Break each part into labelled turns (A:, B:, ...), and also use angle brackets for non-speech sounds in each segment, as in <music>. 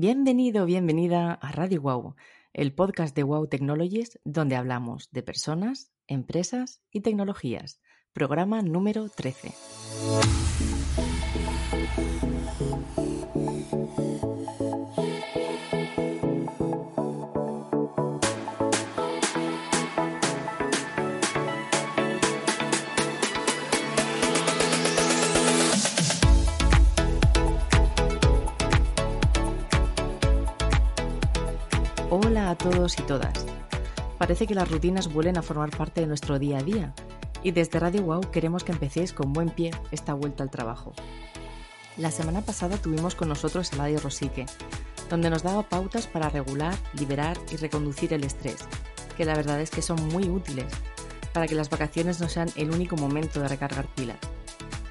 A: Bienvenido, bienvenida a Radio Wow, el podcast de Wow Technologies donde hablamos de personas, empresas y tecnologías. Programa número 13. Todos y todas. Parece que las rutinas vuelven a formar parte de nuestro día a día y desde Radio Wow queremos que empecéis con buen pie esta vuelta al trabajo. La semana pasada tuvimos con nosotros a Ladio Rosique, donde nos daba pautas para regular, liberar y reconducir el estrés, que la verdad es que son muy útiles para que las vacaciones no sean el único momento de recargar pilas.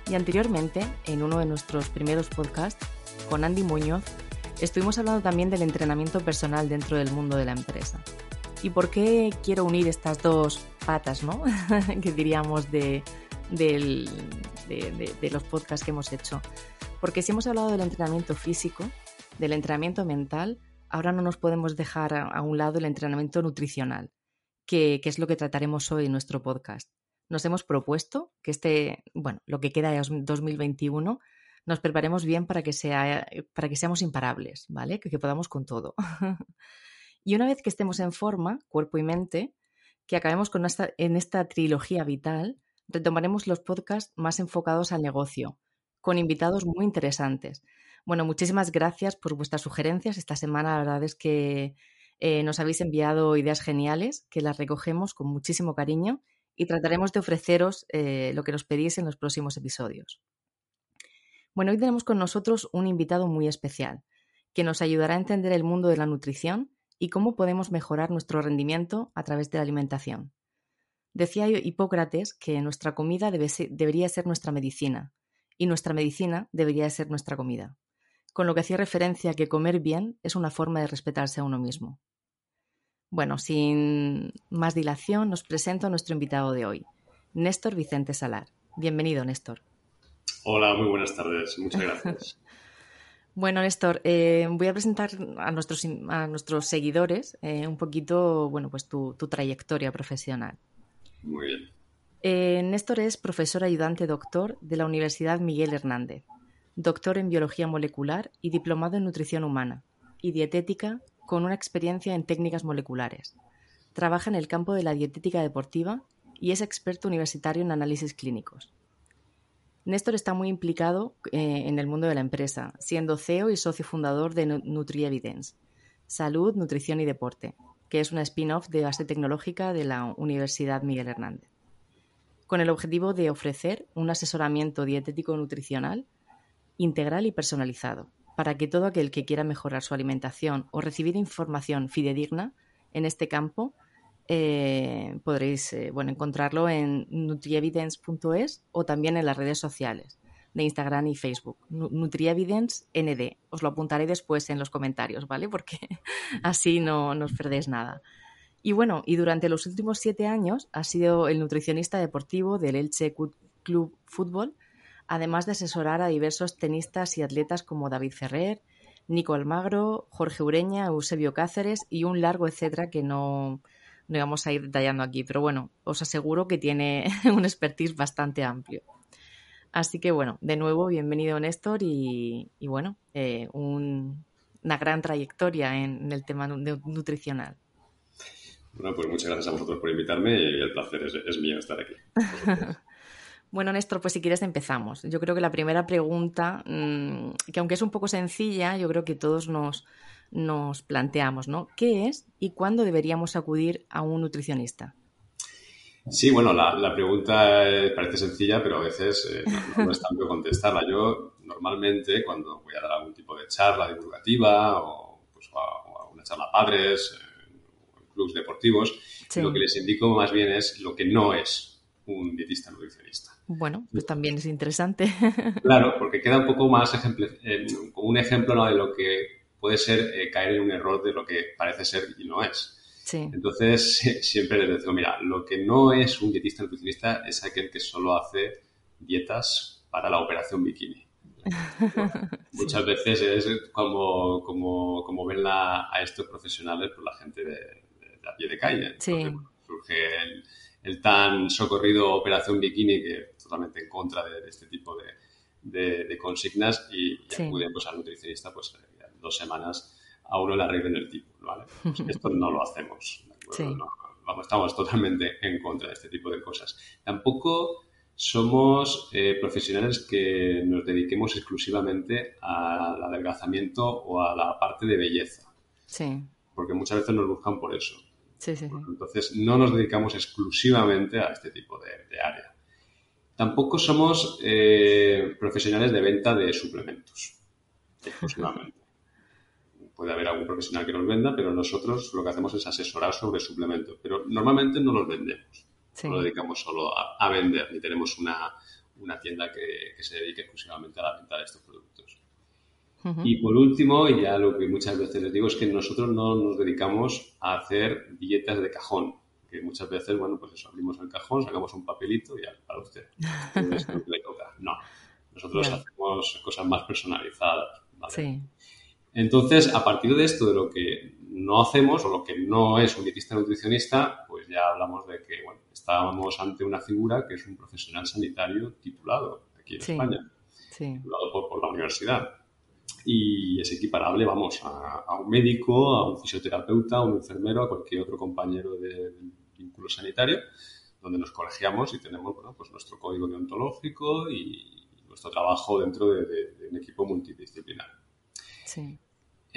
A: Y anteriormente, en uno de nuestros primeros podcasts, con Andy Muñoz, Estuvimos hablando también del entrenamiento personal dentro del mundo de la empresa. ¿Y por qué quiero unir estas dos patas, ¿no? <laughs> que diríamos de, los podcasts que hemos hecho? Porque si hemos hablado del entrenamiento físico, del entrenamiento mental, ahora no nos podemos dejar a, un lado el entrenamiento nutricional, que, que, es lo que trataremos hoy en nuestro podcast. Nos hemos propuesto que este, bueno, lo que queda de 2021 nos preparemos bien para que, sea, para que seamos imparables, ¿vale? Que, podamos con todo. <laughs> y una vez que estemos en forma, cuerpo y mente, que acabemos con esta, en esta trilogía vital, retomaremos los podcasts más enfocados al negocio, con invitados muy interesantes. Bueno, muchísimas gracias por vuestras sugerencias. Esta semana la verdad es que eh, nos habéis enviado ideas geniales que las recogemos con muchísimo cariño y trataremos de ofreceros eh, lo que nos pedís en los próximos episodios. Bueno, hoy tenemos con nosotros un invitado muy especial, que nos ayudará a entender el mundo de la nutrición y cómo podemos mejorar nuestro rendimiento a través de la alimentación. Decía Hipócrates que nuestra comida debería ser nuestra medicina y nuestra medicina debería ser nuestra comida, con lo que hacía referencia a que comer bien es una forma de respetarse a uno mismo. Bueno, sin más dilación, nos presento a nuestro invitado de hoy, Néstor Vicente Salar. Bienvenido, Néstor.
B: Hola, muy buenas tardes. Muchas gracias. <laughs>
A: bueno, Néstor, eh, voy a presentar a nuestros, a nuestros seguidores eh, un poquito, bueno, pues tu, trayectoria profesional.
B: Muy bien.
A: Eh, Néstor es profesor ayudante doctor de la Universidad Miguel Hernández, doctor en biología molecular y diplomado en nutrición humana y dietética con una experiencia en técnicas moleculares. Trabaja en el campo de la dietética deportiva y es experto universitario en análisis clínicos. Néstor está muy implicado eh, en el mundo de la empresa, siendo CEO y socio fundador de NutriEvidence, Salud, Nutrición y Deporte, que es una spin-off de base tecnológica de la Universidad Miguel Hernández, con el objetivo de ofrecer un asesoramiento dietético nutricional integral y personalizado, para que todo aquel que quiera mejorar su alimentación o recibir información fidedigna en este campo eh, podréis eh, bueno, encontrarlo en nutrievidence.es o también en las redes sociales de Instagram y Facebook. Nutrievidence ND. Os lo apuntaré después en los comentarios, ¿vale? Porque <laughs> así no, no os perdéis nada. Y bueno, y durante los últimos siete años ha sido el nutricionista deportivo del Elche Club Fútbol, además de asesorar a diversos tenistas y atletas como David Ferrer, Nico Almagro, Jorge Ureña, Eusebio Cáceres y un largo etcétera que no, no vamos a ir detallando aquí, pero bueno, os aseguro que tiene <laughs> un expertise bastante amplio. Así que bueno, de nuevo, bienvenido Néstor y, bueno, eh, una gran trayectoria en, el tema nutricional.
B: Bueno, pues muchas gracias a vosotros por invitarme y el placer es mío estar aquí. <laughs>
A: Bueno, Néstor, pues si quieres empezamos. Yo creo que la primera pregunta, mm, que aunque es un poco sencilla, yo creo que todos nos, nos planteamos, ¿no? ¿Qué es y cuándo deberíamos acudir a un nutricionista?
B: Sí, bueno, la, pregunta parece sencilla, pero a veces eh, no, es tanto contestarla. Yo normalmente cuando voy a dar algún tipo de charla divulgativa o, pues, a, una charla a padres, en clubes deportivos, lo que les indico más bien es lo que no es un dietista nutricionista.
A: Bueno, pues también es interesante.
B: Claro, porque queda un poco más eh, como un ejemplo de lo que puede ser eh, caer en un error de lo que parece ser y no es. Entonces, <laughs> siempre les digo, mira, lo que no es un dietista nutricionista es aquel que solo hace dietas para la operación bikini. <laughs> Muchas veces es como, como, como ven a estos profesionales por pues, la gente de, a pie de calle. surge el, tan socorrido Operación Bikini, que totalmente en contra de, este tipo de, consignas, y, acuden pues, al nutricionista pues, dos semanas a uno le arreglen el tipo. ¿vale? Pues <laughs> esto no lo hacemos. estamos totalmente en contra de este tipo de cosas. Tampoco somos eh, profesionales que nos dediquemos exclusivamente al adelgazamiento o a la parte de belleza. Sí. Porque muchas veces nos buscan por eso. Entonces, no nos dedicamos exclusivamente a este tipo de, área. Tampoco somos eh, profesionales de venta de suplementos, exclusivamente. Puede haber algún profesional que nos venda, pero nosotros lo que hacemos es asesorar sobre suplementos. Pero normalmente no los vendemos. No nos dedicamos solo a, vender, ni tenemos una, tienda que, que, se dedique exclusivamente a la venta de estos productos. Y por último, y ya lo que muchas veces les digo es que nosotros no nos dedicamos a hacer dietas de cajón, que muchas veces, bueno, pues eso, abrimos el cajón, sacamos un papelito y ya, para usted. <laughs> No, nosotros hacemos cosas más personalizadas. Entonces, a partir de esto, de lo que no hacemos o lo que no es un dietista nutricionista, pues ya hablamos de que, bueno, estábamos ante una figura que es un profesional sanitario titulado aquí en España, titulado por la universidad y es equiparable, vamos, a, un médico, a un fisioterapeuta, a un enfermero, a cualquier otro compañero del vínculo sanitario, donde nos colegiamos y tenemos, bueno, pues nuestro código deontológico y nuestro trabajo dentro de, un equipo multidisciplinar. Sí.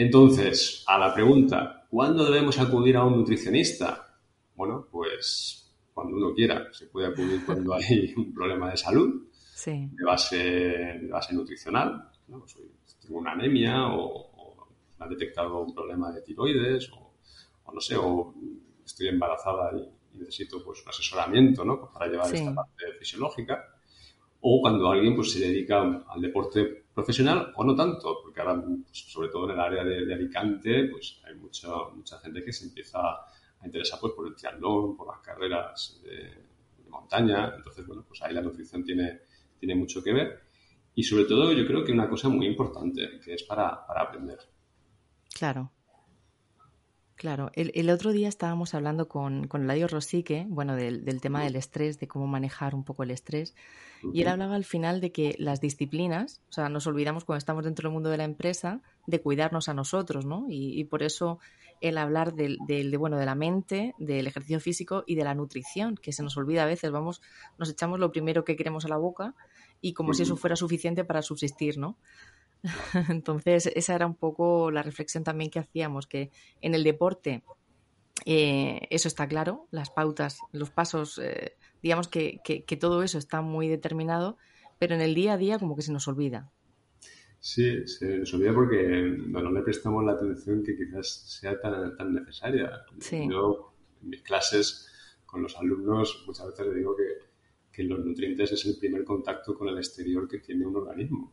B: Entonces, a la pregunta, ¿cuándo debemos acudir a un nutricionista? Bueno, pues cuando uno quiera. Se puede acudir cuando hay <laughs> un problema de salud, de, base, de base nutricional. ¿no? una anemia o, me han detectado un problema de tiroides o, no sé, o estoy embarazada y, necesito pues un asesoramiento ¿no? Pues, para llevar esta parte fisiológica o cuando alguien pues se dedica al deporte profesional o no tanto, porque ahora pues, sobre todo en el área de, Alicante pues hay mucha, mucha gente que se empieza a interesar pues por el triatlón, por las carreras de, de montaña, entonces bueno pues ahí la nutrición tiene, tiene mucho que ver y sobre todo yo creo que una cosa muy importante, que es para, aprender.
A: Claro. Claro, el, otro día estábamos hablando con, con Ladio Rosique, bueno, del, tema del estrés, de cómo manejar un poco el estrés, y él hablaba al final de que las disciplinas, o sea, nos olvidamos cuando estamos dentro del mundo de la empresa de cuidarnos a nosotros, ¿no? Y, por eso el hablar del, del, de, bueno, de la mente, del ejercicio físico y de la nutrición, que se nos olvida a veces, vamos, nos echamos lo primero que queremos a la boca y como si eso fuera suficiente para subsistir, ¿no? <laughs> Entonces, esa era un poco la reflexión también que hacíamos, que en el deporte eh, eso está claro, las pautas, los pasos, eh, digamos que, que, todo eso está muy determinado, pero en el día a día como que se nos olvida.
B: Sí, se nos olvida porque no le prestamos la atención que quizás sea tan, tan necesaria. Yo en mis clases con los alumnos muchas veces les digo que que los nutrientes es el primer contacto con el exterior que tiene un organismo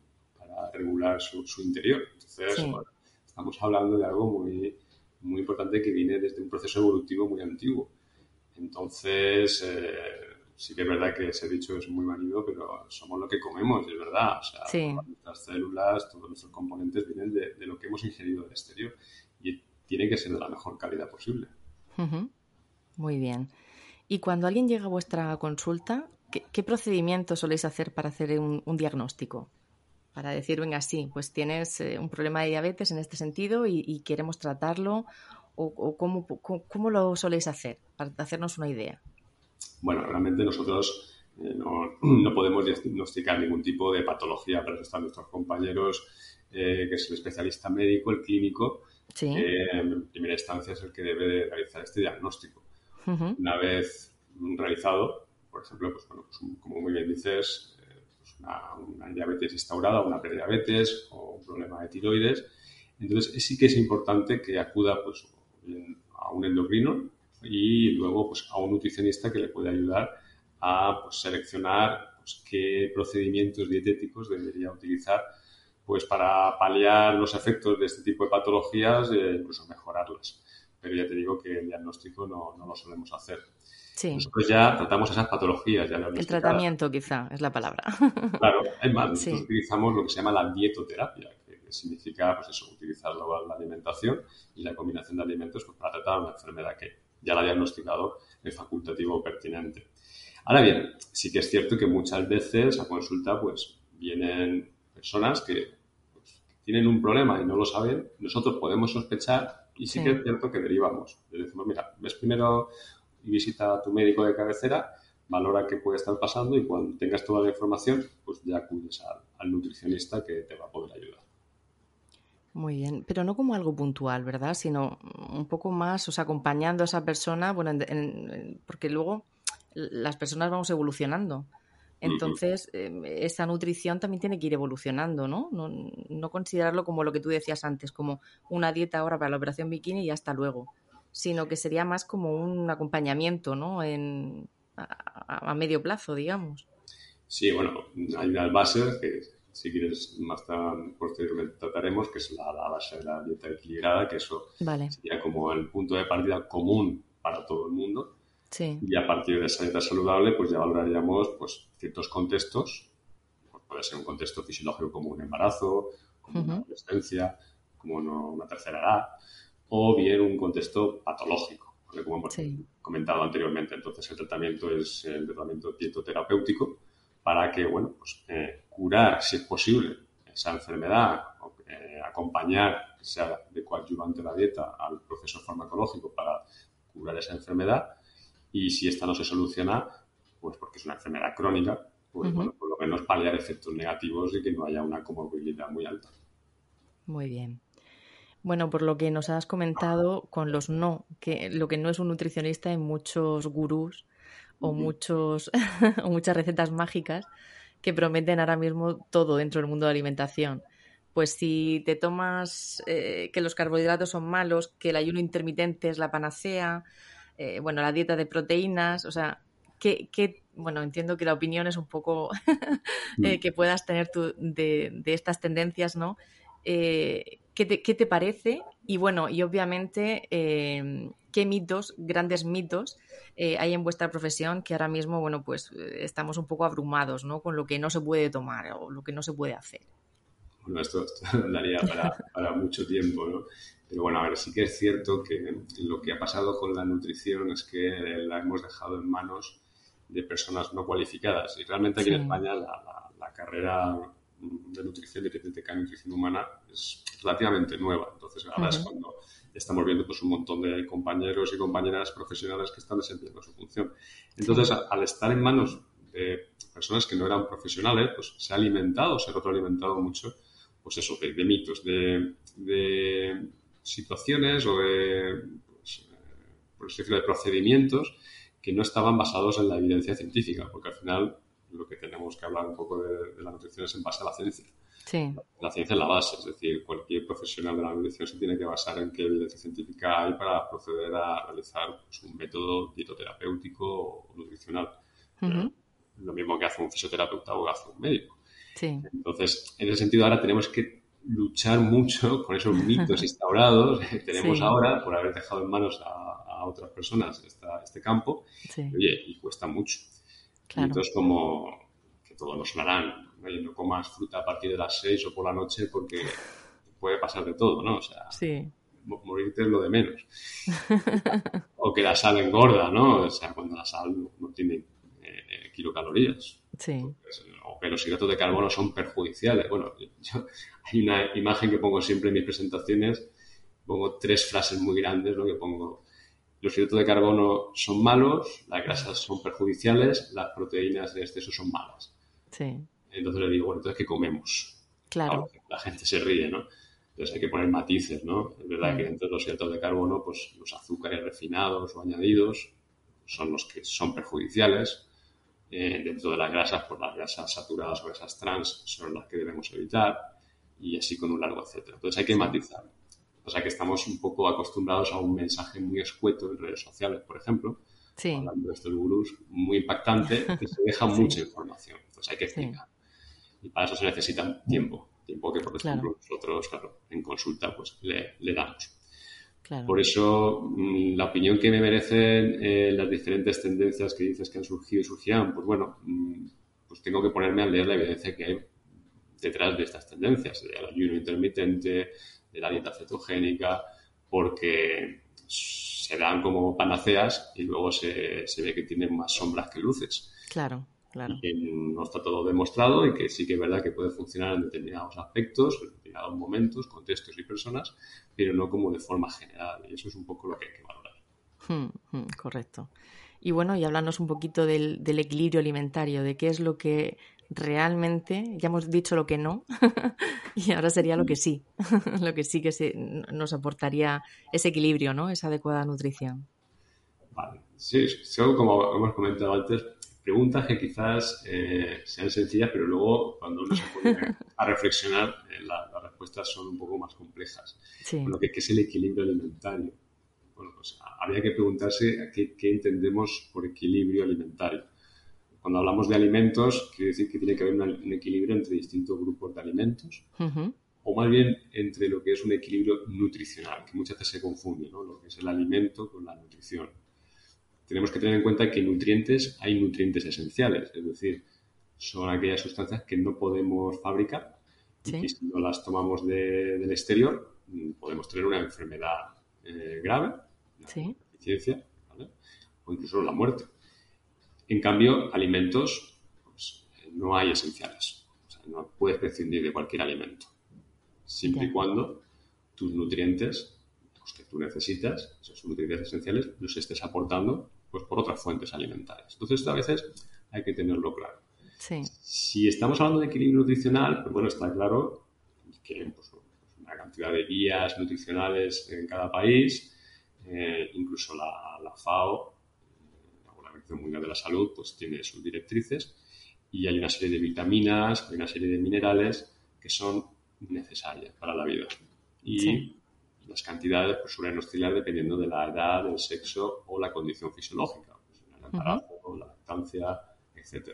B: para regular su, interior. Entonces, estamos hablando de algo muy, muy importante que viene desde un proceso evolutivo muy antiguo. Entonces, eh, sí que es verdad que ese dicho es muy válido, pero somos lo que comemos, es verdad. O sea, nuestras células, todos nuestros componentes vienen de, lo que hemos ingerido del exterior y tiene que ser de la mejor calidad posible.
A: Muy bien. Y cuando alguien llega a vuestra consulta, ¿Qué, procedimiento soléis hacer para hacer un, diagnóstico? Para decir, venga, sí, pues tienes eh, un problema de diabetes en este sentido y, queremos tratarlo, o, cómo, lo soléis hacer, para hacernos una idea.
B: Bueno, realmente nosotros eh, no, <clears throat> podemos diagnosticar ningún tipo de patología, pero están nuestros compañeros, eh, que es el especialista médico, el clínico, en primera instancia es el que debe realizar este diagnóstico. Una vez realizado, por ejemplo, pues, bueno, pues, como muy bien dices, pues una, diabetes instaurada, una prediabetes o un problema de tiroides. Entonces, sí que es importante que acuda pues, a un endocrino y luego pues, a un nutricionista que le puede ayudar a pues, seleccionar pues, qué procedimientos dietéticos debería utilizar pues, para paliar los efectos de este tipo de patologías e incluso mejorarlas. pero ya te digo que el diagnóstico no, no lo solemos hacer.
A: Sí.
B: Nosotros ya tratamos esas patologías. Ya
A: el tratamiento, quizá, es la palabra. <laughs>
B: Claro, además, nosotros utilizamos lo que se llama la dietoterapia, que significa, pues eso, utilizar la, alimentación y la combinación de alimentos pues, para tratar una enfermedad que ya la ha diagnosticado el facultativo pertinente. Ahora bien, sí que es cierto que muchas veces a consulta pues vienen personas que pues, tienen un problema y no lo saben, nosotros podemos sospechar y sí, que es cierto que derivamos. Le decimos, mira, ves primero y visita a tu médico de cabecera, valora qué puede estar pasando y cuando tengas toda la información, pues ya acudes al, nutricionista que te va a poder ayudar.
A: Muy bien, pero no como algo puntual, ¿verdad? Sino un poco más, o sea, acompañando a esa persona, bueno, porque luego las personas vamos evolucionando. Entonces, em, esa nutrición también tiene que ir evolucionando, ¿no? ¿no? ¿no? considerarlo como lo que tú decías antes, como una dieta ahora para la operación bikini y hasta luego, sino que sería más como un acompañamiento, ¿no? En, a, medio plazo, digamos.
B: Sí, bueno, hay unas bases que si quieres más posteriormente trataremos, que es la, base de la dieta equilibrada, que eso sería como el punto de partida común para todo el mundo. Y a partir de esa dieta saludable, pues ya valoraríamos pues, ciertos contextos. Pues puede ser un contexto fisiológico como un embarazo, como una adolescencia, como una tercera edad, o bien un contexto patológico, como hemos comentado anteriormente. Entonces, el tratamiento es el tratamiento dietoterapéutico para que, bueno, pues eh, curar, si es posible, esa enfermedad, eh, acompañar, sea de coadyuvante la dieta al proceso farmacológico para curar esa enfermedad. Y si esta no se soluciona, pues porque es una enfermedad crónica, pues bueno, por lo menos paliar efectos negativos y que no haya una comorbilidad muy alta.
A: Muy bien. Bueno, por lo que nos has comentado con los no, que lo que no es un nutricionista hay muchos gurús o muchos <laughs> o muchas recetas mágicas que prometen ahora mismo todo dentro del mundo de alimentación. Pues si te tomas eh, que los carbohidratos son malos, que el ayuno intermitente es la panacea, eh, bueno, la dieta de proteínas, o sea, ¿qué, bueno, entiendo que la opinión es un poco <laughs> eh, mm. que puedas tener tú de, de, estas tendencias, ¿no? ¿Qué, te, ¿qué, te, parece? Y bueno, y obviamente, ¿qué mitos, grandes mitos, eh, hay en vuestra profesión que ahora mismo, bueno, pues eh, estamos un poco abrumados, ¿no? Con lo que no se puede tomar o lo que no se puede hacer.
B: Bueno, esto, <laughs> daría para, mucho tiempo, ¿no? Pero bueno, a ver, sí que es cierto que lo que ha pasado con la nutrición es que la hemos dejado en manos de personas no cualificadas. Y realmente aquí en España la, la, carrera de nutrición, de dietética y nutrición humana es relativamente nueva. Entonces, ahora es cuando estamos viendo pues, un montón de compañeros y compañeras profesionales que están desempeñando su función. Entonces, al estar en manos de personas que no eran profesionales, pues se ha alimentado, se ha retroalimentado mucho, pues eso, de, mitos, de, situaciones o de, pues, por decirlo, de procedimientos que no estaban basados en la evidencia científica, porque al final lo que tenemos que hablar un poco de, de la nutrición es en base a la ciencia. La ciencia es la base, es decir, cualquier profesional de la nutrición se tiene que basar en qué evidencia científica hay para proceder a realizar pues, un método dietoterapéutico o nutricional. Lo mismo que hace un fisioterapeuta o que hace un médico. Entonces, en ese sentido, ahora tenemos que luchar mucho <laughs> con esos mitos instaurados que <laughs> tenemos ahora por haber dejado en manos a, otras personas este campo. Oye, y cuesta mucho. Entonces, como que todos nos sonarán, no comas fruta a partir de las 6 o por la noche porque puede pasar de todo, ¿no? O sea, morirte es lo de menos. <laughs> o que la sal engorda, ¿no? O sea, cuando la sal no, tiene eh, kilocalorías.
A: Sí.
B: o que los hidratos de carbono son perjudiciales. Bueno, yo, hay una imagen que pongo siempre en mis presentaciones, pongo tres frases muy grandes, ¿no? Que pongo, los hidratos de carbono son malos, las grasas son perjudiciales, las proteínas de exceso son malas.
A: Sí.
B: Entonces le digo, bueno, entonces, ¿qué comemos?
A: Claro.
B: la gente se ríe, ¿no? Entonces hay que poner matices, ¿no? Es verdad que dentro de los hidratos de carbono, pues los azúcares refinados o añadidos son los que son perjudiciales. Eh, dentro de las grasas, pues las grasas saturadas o grasas trans son las que debemos evitar y así con un largo etcétera. Entonces hay que matizar. O sea que estamos un poco acostumbrados a un mensaje muy escueto en redes sociales, por ejemplo,
A: sí.
B: hablando de estos gurús, muy impactante, que se deja <laughs> mucha información. Entonces hay que explicar. Y para eso se necesita tiempo, tiempo que por ejemplo nosotros, claro, en consulta pues le, le damos. Por eso, mm, la opinión que me merecen eh, las diferentes tendencias que dices que han surgido y surgirán, pues bueno, mm, pues tengo que ponerme a leer la evidencia que hay detrás de estas tendencias, del ayuno intermitente, de la dieta cetogénica, porque se dan como panaceas y luego se, se ve que tienen más sombras que luces.
A: Claro, claro.
B: Y que no está todo demostrado y que sí que es verdad que puede funcionar en determinados aspectos, en determinados momentos, contextos y personas, pero no como de forma general. Y eso es un poco lo que hay que valorar.
A: Hmm, hmm, correcto. Y bueno, y hablarnos un poquito del, del, equilibrio alimentario, de qué es lo que realmente, ya hemos dicho lo que no, <laughs> y ahora sería lo que sí, <laughs> lo que sí que se, nos aportaría ese equilibrio, ¿no? Esa adecuada nutrición.
B: Vale, sí, como hemos comentado antes, preguntas que quizás eh, sean sencillas, pero luego cuando uno se pone a <laughs> reflexionar, eh, las respuestas son un poco más complejas. Sí. Bueno, ¿qué, es el equilibrio alimentario? Bueno, pues habría que preguntarse qué, qué entendemos por equilibrio alimentario cuando hablamos de alimentos, quiere decir que tiene que haber un equilibrio entre distintos grupos de alimentos, o más bien entre lo que es un equilibrio nutricional, que muchas veces se confunde, ¿no? lo que es el alimento con la nutrición. Tenemos que tener en cuenta que nutrientes hay nutrientes esenciales, es decir, son aquellas sustancias que no podemos fabricar y que si no las tomamos del exterior podemos tener una enfermedad eh, grave, una deficiencia, o incluso la muerte. En cambio, alimentos, pues, no hay esenciales. O sea, no puedes prescindir de cualquier alimento. Siempre y cuando tus nutrientes, los que tú necesitas, esos nutrientes esenciales, los estés aportando pues, por otras fuentes alimentarias. Entonces, esto a veces hay que tenerlo claro. Si estamos hablando de equilibrio nutricional, pues bueno, está claro que pues, una cantidad de guías nutricionales en cada país, eh, incluso la, la FAO Mundial de la Salud pues tiene sus directrices y hay una serie de vitaminas, hay una serie de minerales que son necesarias para la vida. Y las cantidades pues, suelen oscilar dependiendo de la edad, el sexo o la condición fisiológica, pues, el embarazo, la lactancia, etc.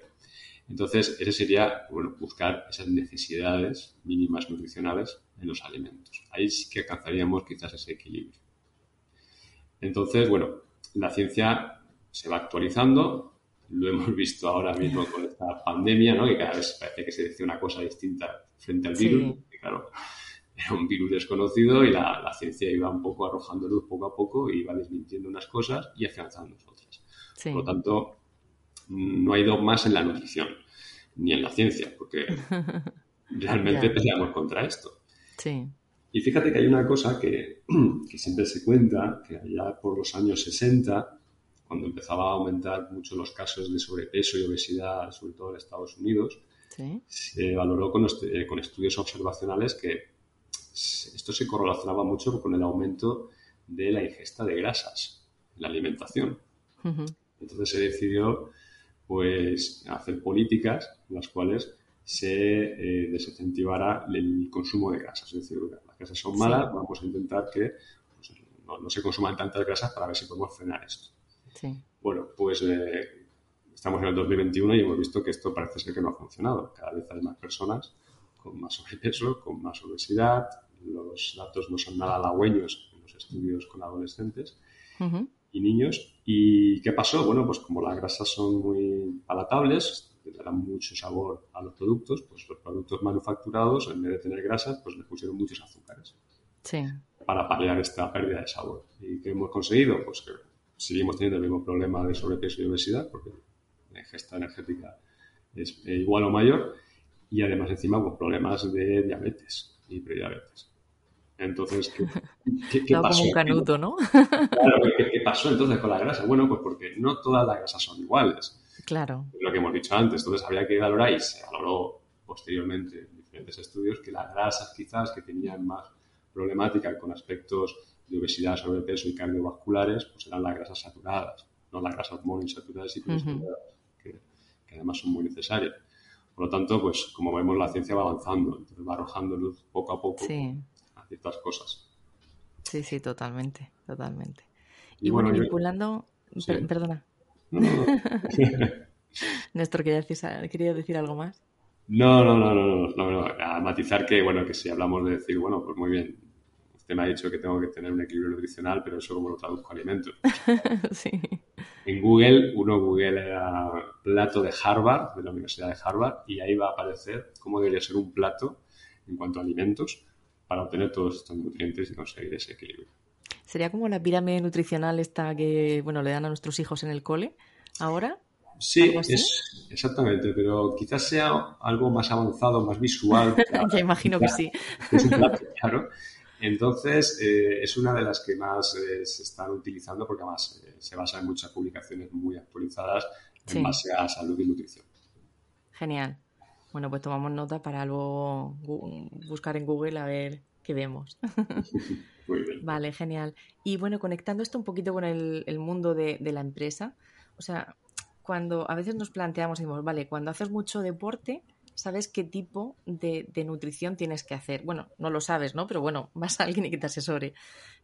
B: Entonces, ese sería bueno, buscar esas necesidades mínimas nutricionales en los alimentos. Ahí sí que alcanzaríamos quizás ese equilibrio. Entonces, bueno, la ciencia se va actualizando. Lo hemos visto ahora mismo con esta pandemia, ¿no? que cada vez parece que se decía una cosa distinta frente al virus. claro, era un virus desconocido y la, ciencia iba un poco arrojando luz poco a poco y iba desmintiendo unas cosas y afianzando otras. Por lo tanto, no hay dogmas en la nutrición ni en la ciencia, porque <laughs> realmente peleamos contra esto.
A: Sí.
B: Y fíjate que hay una cosa que, <clears throat> que, siempre se cuenta, que allá por los años 60 cuando empezaba a aumentar mucho los casos de sobrepeso y obesidad, sobre todo en Estados Unidos, se valoró con, eh, con, estudios observacionales que esto se correlacionaba mucho con el aumento de la ingesta de grasas en la alimentación. Entonces se decidió pues, hacer políticas en las cuales se eh, desincentivara el consumo de grasas. Es decir, las grasas son malas, vamos a intentar que pues, no, no, se consuman tantas grasas para ver si podemos frenar esto. Bueno, pues eh, estamos en el 2021 y hemos visto que esto parece ser que no ha funcionado. Cada vez hay más personas con más sobrepeso, con más obesidad. Los datos no son nada halagüeños en los estudios con adolescentes y niños. ¿Y qué pasó? Bueno, pues como las grasas son muy palatables, le dan mucho sabor a los productos, pues los productos manufacturados, en vez de tener grasas, pues le pusieron muchos azúcares. Para paliar esta pérdida de sabor. ¿Y qué hemos conseguido? Pues que seguimos teniendo el mismo problema de sobrepeso y obesidad, porque la ingesta energética es eh, igual o mayor, y además encima pues, problemas de diabetes y prediabetes. Entonces, ¿qué,
A: qué, <laughs> pasó? Como un canuto, ¿no?
B: Claro, ¿qué, pasó entonces con la grasa? Bueno, pues porque no todas las grasas son iguales.
A: Claro.
B: lo que hemos dicho antes. Entonces, había que valorar y se valoró posteriormente en diferentes estudios que las grasas quizás que tenían más problemática con aspectos de obesidad, sobrepeso y cardiovasculares, pues eran las grasas saturadas, no las grasas monoinsaturadas y poliinsaturadas, que, además son muy necesarias. Por lo tanto, pues como vemos, la ciencia va avanzando, entonces va arrojando luz poco a poco a ciertas cosas.
A: Sí, sí, totalmente, totalmente. Y, bueno, vinculando... perdona. Néstor, ¿quería decir, ¿quería decir algo más?
B: No, no, no, no, no, no, a matizar que, bueno, que si hablamos de decir, bueno, pues muy bien, Usted me ha dicho que tengo que tener un equilibrio nutricional, pero eso como lo traduzco a alimentos. <laughs> sí. En Google, uno Google plato de Harvard, de la Universidad de Harvard, y ahí va a aparecer cómo debería ser un plato en cuanto a alimentos para obtener todos estos nutrientes y conseguir ese equilibrio.
A: ¿Sería como la pirámide nutricional esta que, bueno, le dan a nuestros hijos en el cole ahora?
B: Sí, es, exactamente, pero quizás sea algo más avanzado, más visual. <laughs>
A: ya imagino que <laughs> sí.
B: Es un plato, claro. Entonces, eh, es una de las que más eh, se están utilizando porque además eh, se basa en muchas publicaciones muy actualizadas en base a salud y nutrición.
A: Genial. Bueno, pues tomamos nota para luego buscar en Google a ver qué vemos. <laughs>
B: Muy bien.
A: Vale, genial. Y bueno, conectando esto un poquito con el, mundo de, de, la empresa, o sea, cuando a veces nos planteamos y decimos, vale, cuando haces mucho deporte, sabes qué tipo de, nutrición tienes que hacer. Bueno, no lo sabes, ¿no? Pero bueno, <laughs> vas a alguien que te asesore.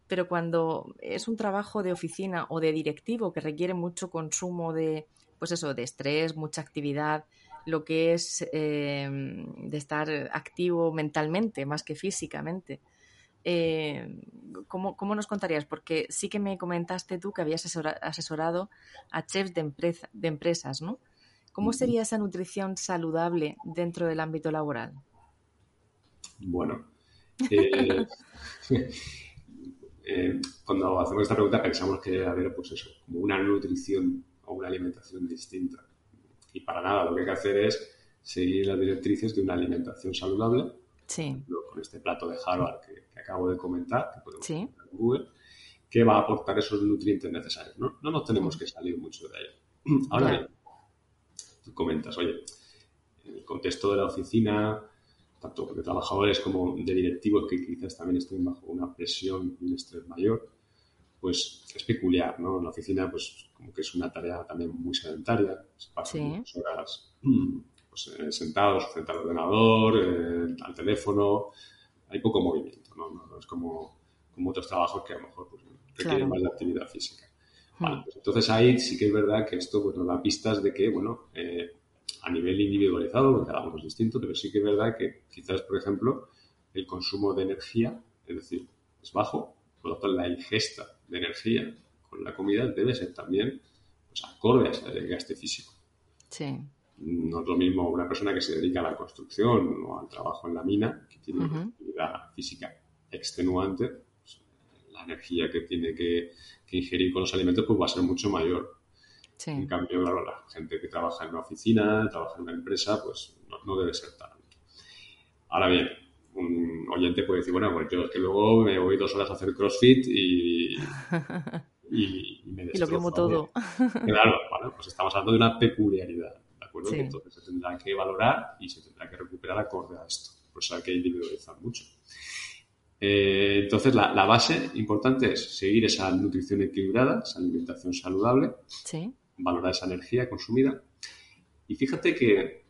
A: Pero cuando es un trabajo de oficina o de directivo que requiere mucho consumo de, pues eso, de estrés, mucha actividad, lo que es em, de estar activo mentalmente más que físicamente. Eh, ¿cómo, nos contarías? Porque sí que me comentaste tú que habías asesorado a chefs de, de empresas, ¿no? ¿Cómo sería esa nutrición saludable dentro del ámbito laboral?
B: Bueno, eh, <laughs> eh, cuando hacemos esta pregunta pensamos que debe haber, pues eso, como una nutrición o una alimentación distinta. Y para nada, lo que hay que hacer es seguir las directrices de una alimentación saludable.
A: Sí.
B: Con este plato de Harvard que, acabo de comentar, que podemos en Google, que va a aportar esos nutrientes necesarios. No, no nos tenemos que salir mucho de ahí. <clears throat> Ahora bien, comentas, oye, en el contexto de la oficina, tanto de trabajadores como de directivos que quizás también estén bajo una presión y un estrés mayor, pues es peculiar, ¿no? En la oficina, pues como que es una tarea también muy sedentaria, se pasan muchas horas pues, eh, sentados frente al ordenador, eh, al teléfono, hay poco movimiento, ¿no? no, es como, como, otros trabajos que a lo mejor pues, requieren más de actividad física. Vale, pues entonces ahí sí que es verdad que esto bueno, da pistas de que, bueno, eh, a nivel individualizado, cada uno es distinto, pero sí que es verdad que quizás, por ejemplo, el consumo de energía, es decir, es bajo, por lo tanto la ingesta de energía con la comida debe ser también pues, acorde a ese gasto físico.
A: Sí.
B: No es lo mismo una persona que se dedica a la construcción o al trabajo en la mina, que tiene una actividad física extenuante, la energía que tiene que, ingerir con los alimentos pues va a ser mucho mayor. En cambio, la gente que trabaja en una oficina, trabaja en una empresa, pues no, debe ser tanto. Ahora bien, un oyente puede decir, bueno, pues yo es que luego me voy dos horas a hacer CrossFit y, y, me <laughs>
A: Y lo quemo todo.
B: Claro, bueno, pues estamos hablando de una peculiaridad, ¿de acuerdo? Que entonces se tendrá que valorar y se tendrá que recuperar acorde a esto. Por eso hay que individualizar mucho. Eh, entonces, la, base importante es seguir esa nutrición equilibrada, esa alimentación saludable, valorar esa energía consumida. Y fíjate que,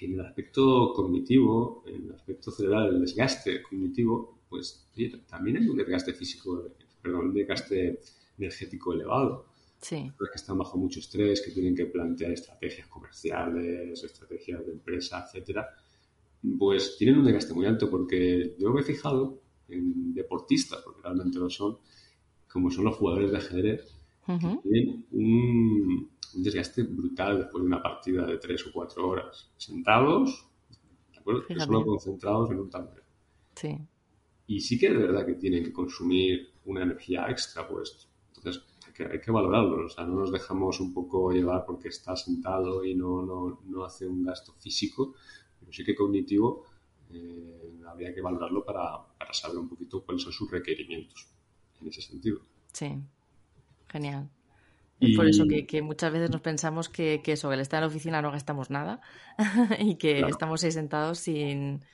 B: en el aspecto cognitivo, en el aspecto cerebral, el desgaste cognitivo, pues también hay un desgaste físico, perdón, un desgaste energético elevado.
A: Sí.
B: que están bajo mucho estrés, que tienen que plantear estrategias comerciales, estrategias de empresa, etcétera, pues tienen un desgaste muy alto porque yo me he fijado en deportistas, porque realmente lo son, como son los jugadores de ajedrez, tienen un, desgaste brutal después de una partida de tres o cuatro horas, sentados, ¿de acuerdo? Solo concentrados en un tablero.
A: Sí.
B: Y sí que es verdad que tienen que consumir una energía extra pues Entonces, hay que, hay que valorarlo. O sea, no nos dejamos un poco llevar porque está sentado y no, no, no hace un gasto físico, pero sí que cognitivo eh, habría que valorarlo para, saber un poquito cuáles son sus requerimientos en ese sentido.
A: Sí, genial. Es por eso que, muchas veces nos pensamos que, eso, que al estar en la oficina no gastamos nada <laughs> y que estamos ahí sentados sin,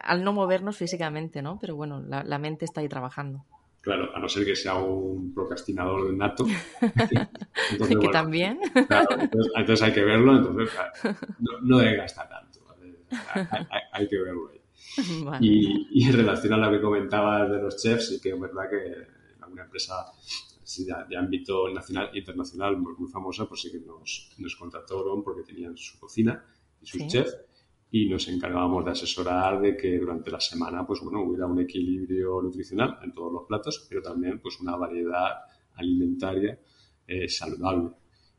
A: al no movernos físicamente, ¿no? Pero bueno, la, mente está ahí trabajando.
B: Claro, a no ser que sea un procrastinador nato. <laughs>
A: Entonces, que también.
B: entonces, hay que verlo, entonces <laughs> no, no debe gastar tanto hay, que verlo ahí. <laughs> Y, en relación a lo que comentabas de los chefs, sí que es verdad que alguna empresa de, ámbito nacional e internacional muy, famosa, pues sí que nos, nos contrataron porque tenían su cocina y su chef y nos encargábamos de asesorar de que durante la semana pues bueno hubiera un equilibrio nutricional en todos los platos pero también pues una variedad alimentaria eh, saludable.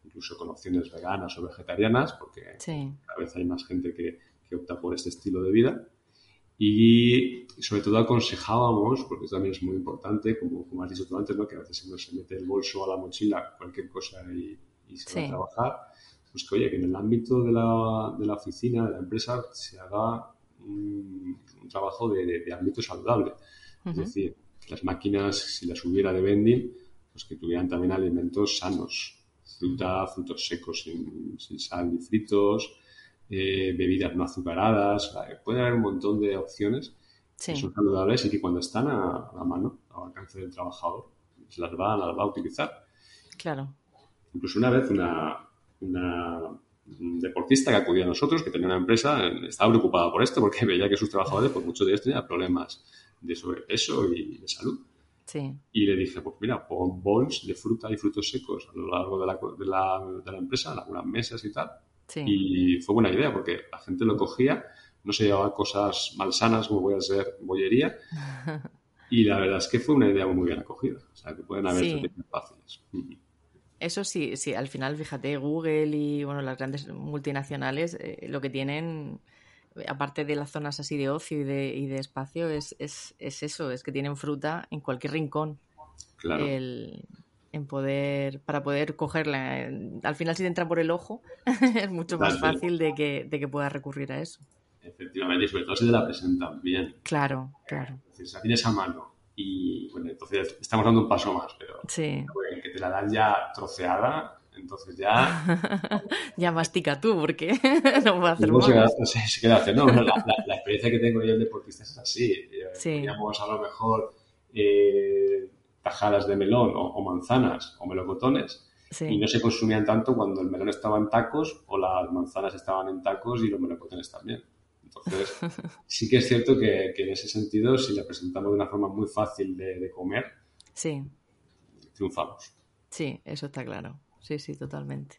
B: Incluso con opciones veganas o vegetarianas porque cada vez hay más gente que, que opta por este estilo de vida y sobre todo aconsejábamos, porque también es muy importante, como, como has dicho tú antes, ¿no? que a veces uno se mete el bolso a la mochila, cualquier cosa y, se va a trabajar, pues que oye, que en el ámbito de la, de la oficina, de la empresa, se haga un, trabajo de, ámbito saludable. Es decir, las máquinas, si las hubiera de vending, pues que tuvieran también alimentos sanos, fruta, frutos secos sin, sin sal ni fritos, eh, bebidas no azucaradas, puede haber un montón de opciones que son saludables y que cuando están a, la mano, al alcance del trabajador, se las va, las va a utilizar.
A: Claro.
B: Incluso una vez una, una deportista que acudía a nosotros, que tenía una empresa, estaba preocupada por esto porque <laughs> veía que sus trabajadores, por muchos de ellos, tenían problemas de sobrepeso y de salud.
A: Sí.
B: Y le dije, pues mira, pon bowls de fruta y frutos secos a lo largo de la, de la, de la empresa, en algunas mesas y tal, y fue buena idea porque la gente lo cogía, no se llevaba cosas malsanas como voy a ser bollería. <laughs> y la verdad es que fue una idea muy bien acogida. O sea, que pueden haber sí. fáciles.
A: Eso sí, sí, al final, fíjate, Google y bueno, las grandes multinacionales eh, lo que tienen, aparte de las zonas así de ocio y de, y de espacio, es, es, es, eso, es que tienen fruta en cualquier rincón.
B: Claro.
A: El, en poder, para poder cogerla. Al final, si te entra por el ojo, <laughs> es mucho más fácil de que, de que puedas recurrir a eso.
B: Efectivamente, y sobre todo si te la presentan bien.
A: Claro, claro.
B: Si la tienes a mano y, bueno, entonces estamos dando un paso más, pero
A: sí.
B: que te la dan ya troceada, entonces ya... <laughs>
A: ya mastica tú, porque <laughs> no puedo hacer
B: más. Se, se, queda no, la, la, experiencia que tengo yo en deportistas es así. Sí. a lo mejor... Eh, tajadas de melón o, manzanas o melocotones y no se consumían tanto cuando el melón estaba en tacos o las manzanas estaban en tacos y los melocotones también. Entonces, <laughs> sí que es cierto que, en ese sentido, si la presentamos de una forma muy fácil de, comer,
A: sí.
B: triunfamos.
A: Sí, eso está claro. Sí, sí, totalmente.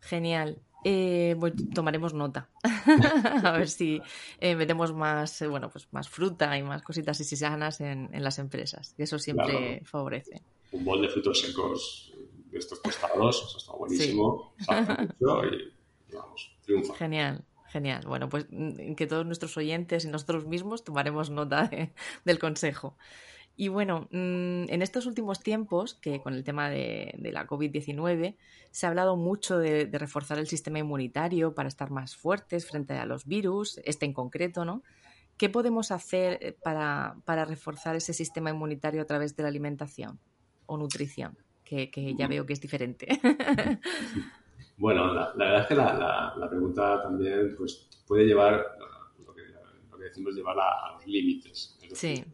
A: Genial. Eh, tomaremos nota. <laughs> a ver si eh, metemos más, eh, bueno, pues más fruta y más cositas y sanas en, en las empresas. Y eso siempre favorece.
B: Un bol de frutos secos de estos tostados, eso está buenísimo. y, vamos, triunfa.
A: Genial. Genial. Bueno, pues que todos nuestros oyentes y nosotros mismos tomaremos nota del consejo. Y bueno, mm, en estos últimos tiempos, que con el tema de, la COVID-19, se ha hablado mucho de, reforzar el sistema inmunitario para estar más fuertes frente a los virus, este en concreto, ¿no? ¿Qué podemos hacer eh, para, reforzar ese sistema inmunitario a través de la alimentación o nutrición? Que, ya veo que es diferente. <laughs>
B: Bueno, la, verdad es que la, pregunta también pues, puede llevar, lo que, decimos, llevar a, los límites.
A: sí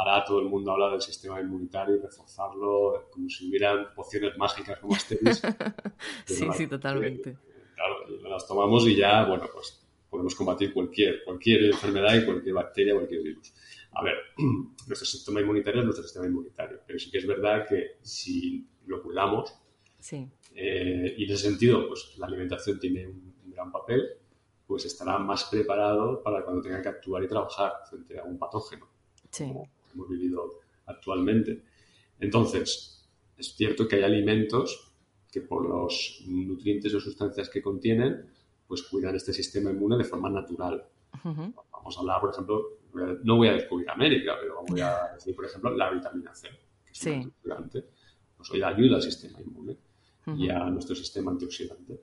B: ahora todo el mundo habla del sistema inmunitario y reforzarlo como si hubieran pociones mágicas como <laughs> Asterix.
A: sí, sí, totalmente.
B: claro, las tomamos y ya, bueno, pues podemos combatir cualquier, cualquier enfermedad y cualquier bacteria, cualquier virus. A ver, <clears throat> nuestro sistema inmunitario es nuestro sistema inmunitario, pero sí que es verdad que si lo cuidamos,
A: sí.
B: Eh, y en ese sentido, pues la alimentación tiene un, gran papel, pues estará más preparado para cuando tenga que actuar y trabajar frente a un patógeno.
A: Sí
B: hemos vivido actualmente. Entonces, es cierto que hay alimentos que por los nutrientes o sustancias que contienen, pues cuidan este sistema inmune de forma natural. Vamos a hablar, por ejemplo, no voy a descubrir América, pero voy a decir, por ejemplo, la vitamina C, que es un antioxidante. Pues hoy ayuda al sistema inmune y a nuestro sistema antioxidante.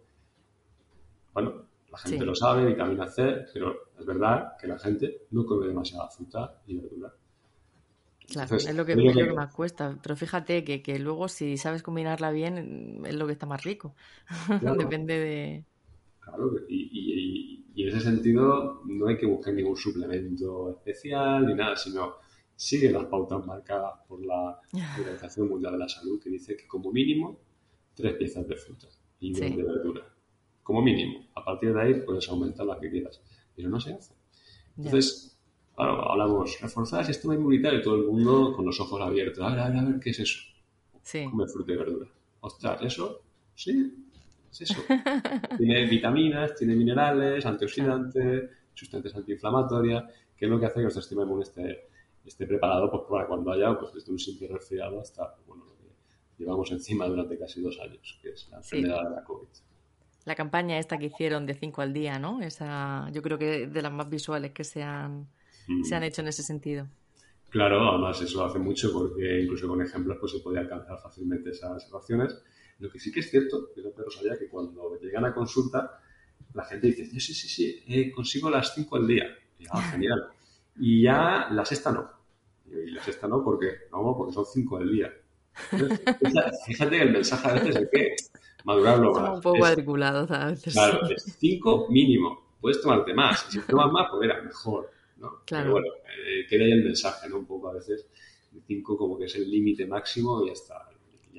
B: Bueno, la gente lo sabe, vitamina C, pero es verdad que la gente no come demasiada fruta y verdura.
A: Claro, es, lo que, que, más cuesta. Pero fíjate que, que, luego si sabes combinarla bien es lo que está más rico. <laughs> Depende de...
B: Claro, y, y, en ese sentido no hay que buscar ningún suplemento especial ni nada, sino sigue las pautas marcadas por la <laughs> Organización Mundial de la Salud que dice que como mínimo tres piezas de fruta y de verdura. Como mínimo. A partir de ahí puedes aumentar las que quieras. Pero no se hace. Entonces, Claro, hablamos, reforzar el sistema inmunitario y todo el mundo con los ojos abiertos. A ver, a ver, a ver, ¿qué es eso?
A: Sí.
B: Comer fruta y verdura. Ostras, ¿eso? Sí. es eso. <laughs> tiene vitaminas, tiene minerales, antioxidantes, sustancias antiinflamatorias, que es lo que hace que nuestro sistema inmune esté, esté preparado pues, para cuando haya pues, desde un simple resfriado hasta bueno, lo que llevamos encima durante casi dos años, que es la enfermedad de la COVID.
A: La campaña esta que hicieron de 5 al día, ¿no? Esa, yo creo que de las más visuales que se han, se han hecho en ese sentido.
B: Claro, además eso hace mucho porque incluso con ejemplos pues se puede alcanzar fácilmente esas situaciones. Lo que sí que es cierto, yo pero sabía que cuando llegan a consulta, la gente dice, sí, sí, sí, eh, consigo las 5 al día. Y, ah, <laughs> genial. Y ya la sexta no. Y la sexta no, porque no, porque son 5 al día. <laughs> fíjate que el mensaje a veces es que madurarlo
A: más. un poco cuadriculados a veces.
B: Claro, es 5 mínimo. Puedes tomarte más. Si tomas más, pues era mejor. ¿No?
A: Claro.
B: Pero bueno, eh, queda ahí el mensaje, ¿no? Un poco a veces. 5 como que es el límite máximo y ya está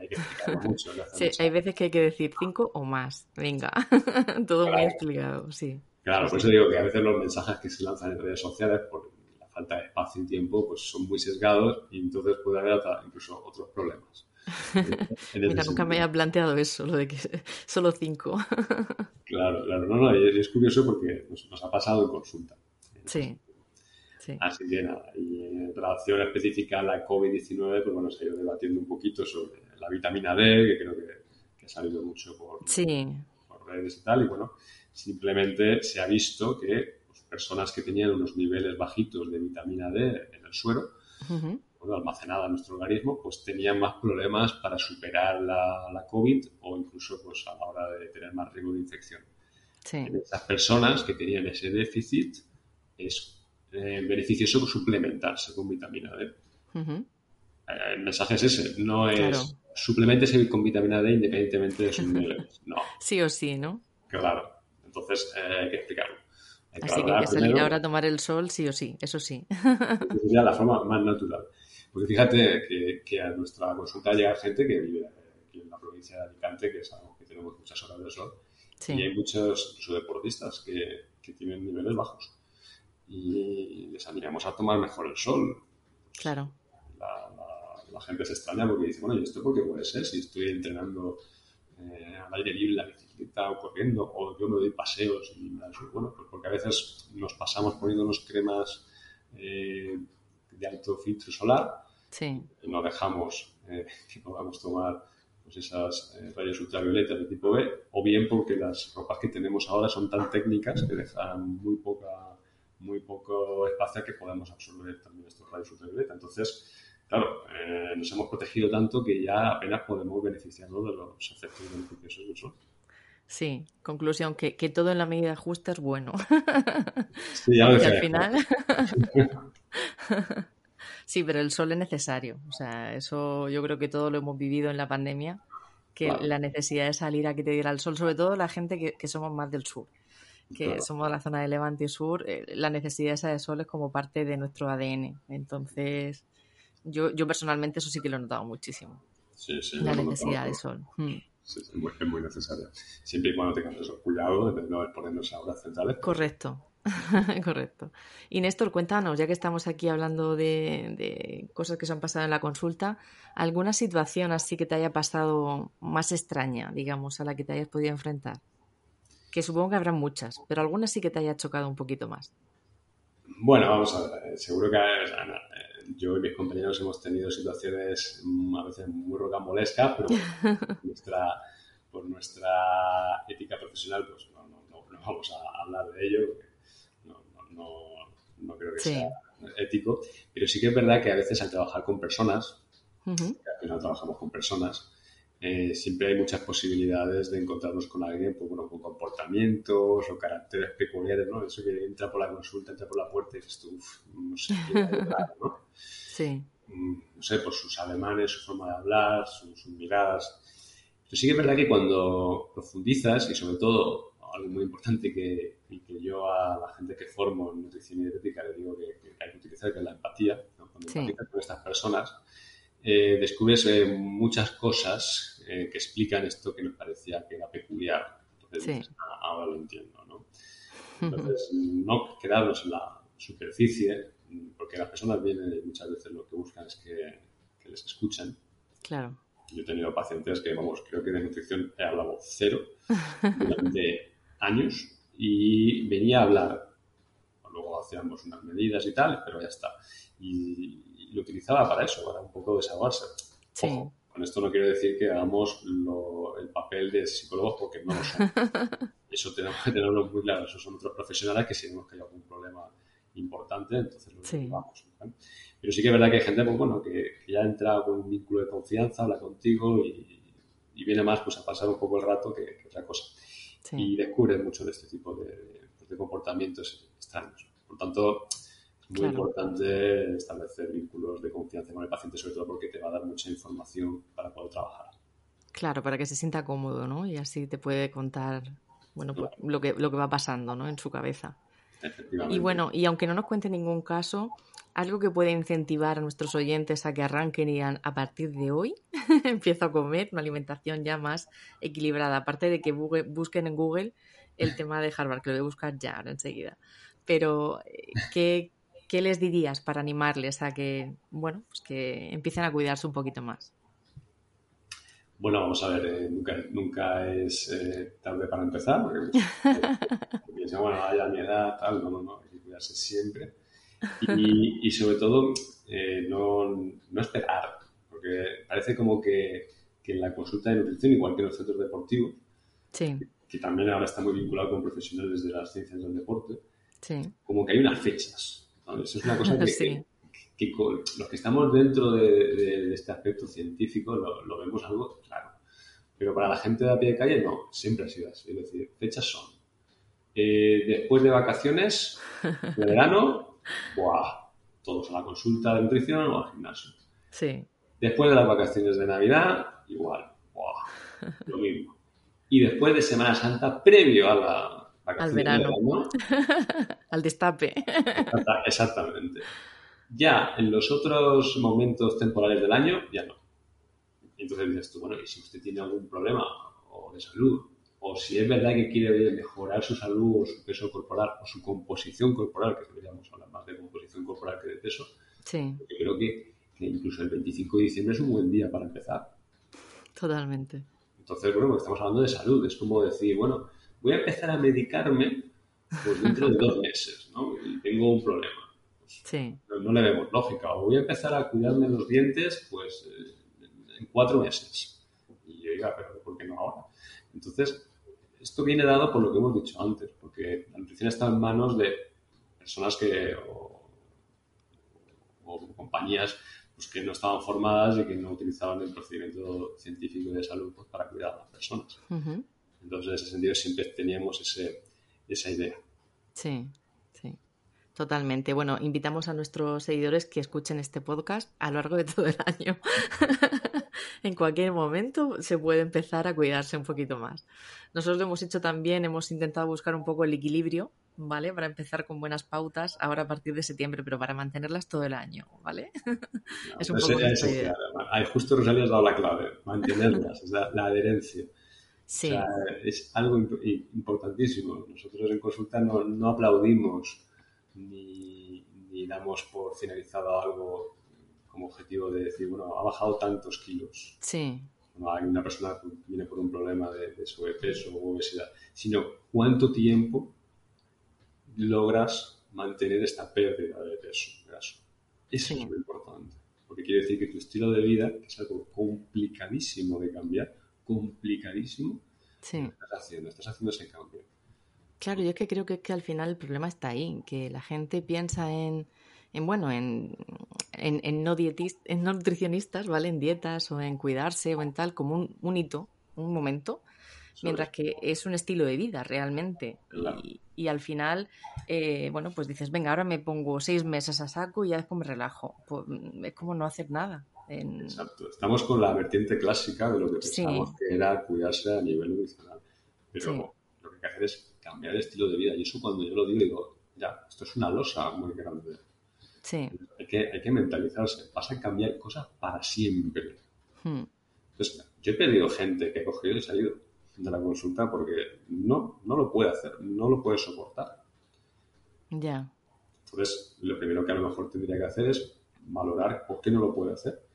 B: hay que mucho.
A: sí, hay veces que hay que decir cinco o más. Venga, <laughs> todo muy explicado, sí.
B: Claro, por eso digo que a veces los mensajes que se lanzan en redes sociales, por la falta de espacio y tiempo, pues son muy sesgados y entonces puede haber incluso otros problemas. <laughs>
A: Mira, nunca me había planteado eso, lo de que <laughs> solo cinco.
B: claro, claro. No, no, es curioso porque nos ha pasado en consulta.
A: Sí.
B: Así que nada, y en relación específica a la COVID-19, pues bueno, se ha ido debatiendo un poquito sobre la vitamina D, que creo que, ha salido mucho por, redes y tal, y bueno, simplemente se ha visto que pues, personas que tenían unos niveles bajitos de vitamina D en el suero, almacenada en nuestro organismo, pues tenían más problemas para superar la, la, COVID o incluso pues a la hora de tener más riesgo de infección.
A: Sí.
B: esas personas que tenían ese déficit es eh, beneficioso suplementarse con vitamina D. Eh, el mensaje es ese, no es claro. con vitamina D independientemente de sus <laughs> niveles. No.
A: Sí o sí, ¿no?
B: Claro. Entonces eh, hay que explicarlo.
A: Así que hay que salir ahora a tomar el sol sí o sí, eso sí. <laughs>
B: Sería la forma más natural. Porque fíjate que, a nuestra consulta llega gente que vive aquí en la provincia de Alicante, que es algo que tenemos muchas horas de sol, y hay muchos deportistas que, que tienen niveles bajos y les animamos a tomar mejor el sol.
A: Claro.
B: La, gente se extraña porque dice, bueno, ¿y esto por qué puede ser? Si estoy entrenando eh, al aire libre, la bicicleta o corriendo, o yo me doy paseos y me Bueno, pues porque a veces nos pasamos poniéndonos cremas eh, de alto filtro solar
A: sí.
B: y no dejamos eh, <laughs> que podamos tomar pues esas rayos ultravioletas de tipo B, o bien porque las ropas que tenemos ahora son tan técnicas que dejan muy poca muy poco espacio que podemos absorber también estos rayos ultravioleta. Entonces, claro, eh, nos hemos protegido tanto que ya apenas podemos beneficiarnos de los efectos beneficiosos del sol.
A: Sí, conclusión, que, que, todo en la medida justa es bueno. <laughs>
B: Sí, ya
A: y al final... <laughs> sí, pero el sol es necesario. O sea, eso yo creo que todo lo hemos vivido en la pandemia, que la necesidad de salir a que te diera el sol, sobre todo la gente que, que somos más del sur que somos de la zona de Levante y Sur, eh, la necesidad esa de sol es como parte de nuestro ADN. Entonces, yo, yo personalmente eso sí que lo he notado muchísimo.
B: Sí, sí,
A: la necesidad de sol. Mm.
B: Sí, es, muy, es muy necesaria. Siempre y cuando tengas eso, cuidado de no exponernos a horas centrales.
A: Correcto. <laughs> Correcto. Y Néstor, cuéntanos, ya que estamos aquí hablando de, de, cosas que se han pasado en la consulta, ¿alguna situación así que te haya pasado más extraña, digamos, a la que te hayas podido enfrentar? Que supongo que habrá muchas, pero algunas sí que te haya chocado un poquito más.
B: Bueno, vamos a ver, seguro que eh, yo y mis compañeros hemos tenido situaciones mm, a veces muy rocambolescas, pero por <laughs> nuestra, por nuestra ética profesional pues no, no, no, vamos a hablar de ello, no, creo que sea ético, pero sí que es verdad que a veces al trabajar con personas, al final trabajamos con personas, eh, siempre hay muchas posibilidades de encontrarnos con alguien pues, comportamientos o caracteres peculiares, ¿no? Eso que entra por la consulta, entra por la puerta y dices tú, no sé qué ¿no? <laughs>
A: Sí.
B: Mm, no sé, por sus alemanes, su forma de hablar, sus, miradas. Pero sí que es verdad que cuando profundizas, y sobre todo algo muy importante que, que yo a la gente que formo en nutrición y dietética le digo que, hay que utilizar, que es la empatía, cuando sí. con estas personas, eh, descubres eh, muchas cosas eh, que explican esto que nos parecía que era peculiar. Entonces, ah, ahora lo entiendo, ¿no? Entonces, <laughs> no quedarnos en la superficie, porque las personas vienen y muchas veces lo que buscan es que, les escuchen.
A: Claro.
B: Yo he tenido pacientes que, vamos, creo que de nutrición he hablado cero durante <laughs> años y venía a hablar. Luego hacíamos unas medidas y tal, pero ya está. Y, lo utilizaba para eso, para un poco desahogarse.
A: Sí.
B: Con esto no quiero decir que hagamos el papel de psicólogos porque no lo son. <laughs> Eso tenemos que tenerlo muy claro. Esos son otros profesionales que si vemos que hay algún problema importante, entonces lo llevamos. Pero sí que es verdad que hay gente pues, bueno, que, ya entra con un vínculo de confianza, habla contigo y, viene más pues, a pasar un poco el rato que, otra cosa. Y descubre mucho de este tipo de, comportamientos extraños. Por tanto, muy importante establecer vínculos de confianza con el paciente, sobre todo porque te va a dar mucha información para poder trabajar.
A: Claro, para que se sienta cómodo, ¿no? Y así te puede contar bueno, pues, lo, que, lo que va pasando ¿no? en su cabeza. Y bueno, y aunque no nos cuente ningún caso, algo que puede incentivar a nuestros oyentes a que arranquen y a, partir de hoy <laughs> empiezo a comer una alimentación ya más equilibrada, aparte de que busquen en Google el tema de Harvard, que lo voy a buscar ya enseguida. Pero, eh, ¿qué, ¿qué les dirías para animarles a que, bueno, pues que empiecen a cuidarse un poquito más?
B: Bueno, vamos a ver, eh, nunca, nunca, es eh, tarde para empezar, porque, <laughs> piensan, bueno, vaya mi edad, tal, no, no, no, hay que cuidarse siempre. Y, <laughs> y sobre todo, eh, no, no, esperar, porque parece como que, que, en la consulta de nutrición, igual que en los centros deportivos, que, también ahora está muy vinculado con profesionales de las ciencias del deporte, como que hay unas fechas. Eso es una cosa que, <laughs> que los que estamos dentro de, este aspecto científico lo, vemos algo claro. Pero para la gente de a pie de calle no, siempre ha sido así. Es decir, fechas son eh, después de vacaciones, de verano, <laughs> ¡buah! todos a la consulta de nutrición o al gimnasio.
A: Sí.
B: Después de las vacaciones de Navidad, igual, ¡buah! lo mismo. Y después de Semana Santa, previo a la
A: al verano. <laughs> al destape.
B: Exactamente. Ya en los otros momentos temporales del año, ya no. Entonces dices tú, bueno, y si usted tiene algún problema o de salud, o si es verdad que quiere mejorar su salud o su peso corporal o su composición corporal, que deberíamos hablar más de composición corporal que de peso,
A: sí.
B: yo creo que, incluso el 25 de diciembre es un buen día para empezar.
A: Totalmente.
B: Entonces, bueno, pues estamos hablando de salud, es como decir, bueno, voy a empezar a medicarme pues dentro de dos meses, ¿no? Y tengo un problema no, le vemos lógica. O voy a empezar a cuidarme los dientes, pues, eh, en cuatro meses. Y yo diga, pero ¿por qué no ahora? Entonces, esto viene dado por lo que hemos dicho antes, porque la nutrición está en manos de personas que, o, compañías pues, que no estaban formadas y que no utilizaban el procedimiento científico de salud pues, para cuidar a las personas. Entonces, en ese sentido, siempre teníamos ese, esa idea.
A: Sí. Totalmente. Bueno, invitamos a nuestros seguidores que escuchen este podcast a lo largo de todo el año. <laughs> en cualquier momento se puede empezar a cuidarse un poquito más. Nosotros lo hemos hecho también, hemos intentado buscar un poco el equilibrio, ¿vale? Para empezar con buenas pautas ahora a partir de septiembre, pero para mantenerlas todo el año, ¿vale? <laughs>
B: es un poco es, idea. Justo Rosalia has dado la clave, mantenerlas, es la, adherencia.
A: Sí.
B: es algo importantísimo. Nosotros en consulta no, no aplaudimos ni, damos por finalizado algo como objetivo de decir, bueno, ha bajado tantos kilos.
A: Sí.
B: No hay una persona que viene por un problema de, sobrepeso o obesidad, sino cuánto tiempo logras mantener esta pérdida de peso, Eso es muy importante, porque quiere decir que tu estilo de vida, que es algo complicadísimo de cambiar, complicadísimo,
A: sí.
B: estás haciendo, estás haciendo ese cambio.
A: Claro, yo es que creo que, que al final el problema está ahí, que la gente piensa en, en bueno, en, en, no dietistas, en no nutricionistas, ¿vale? En dietas o en cuidarse o en tal, como un, un hito, un momento, mientras que es un estilo de vida realmente. Y, y, al final, eh, bueno, pues dices, venga, ahora me pongo seis meses a saco y ya después me relajo. Pues, es como no hacer nada.
B: Exacto. Estamos con la vertiente clásica de lo que pensamos que era cuidarse a nivel nutricional. Pero lo que hay que hacer es cambiar el estilo de vida. Y eso cuando yo lo digo, digo, ya, esto es una losa muy grande.
A: Sí.
B: Hay que, hay que mentalizarse. Vas a cambiar cosas para siempre. Hmm. Entonces, yo he perdido gente que ha cogido y salido de la consulta porque no, no lo puede hacer, no lo puede soportar.
A: Ya.
B: Entonces, lo primero que a lo mejor tendría que hacer es valorar por qué no lo puede hacer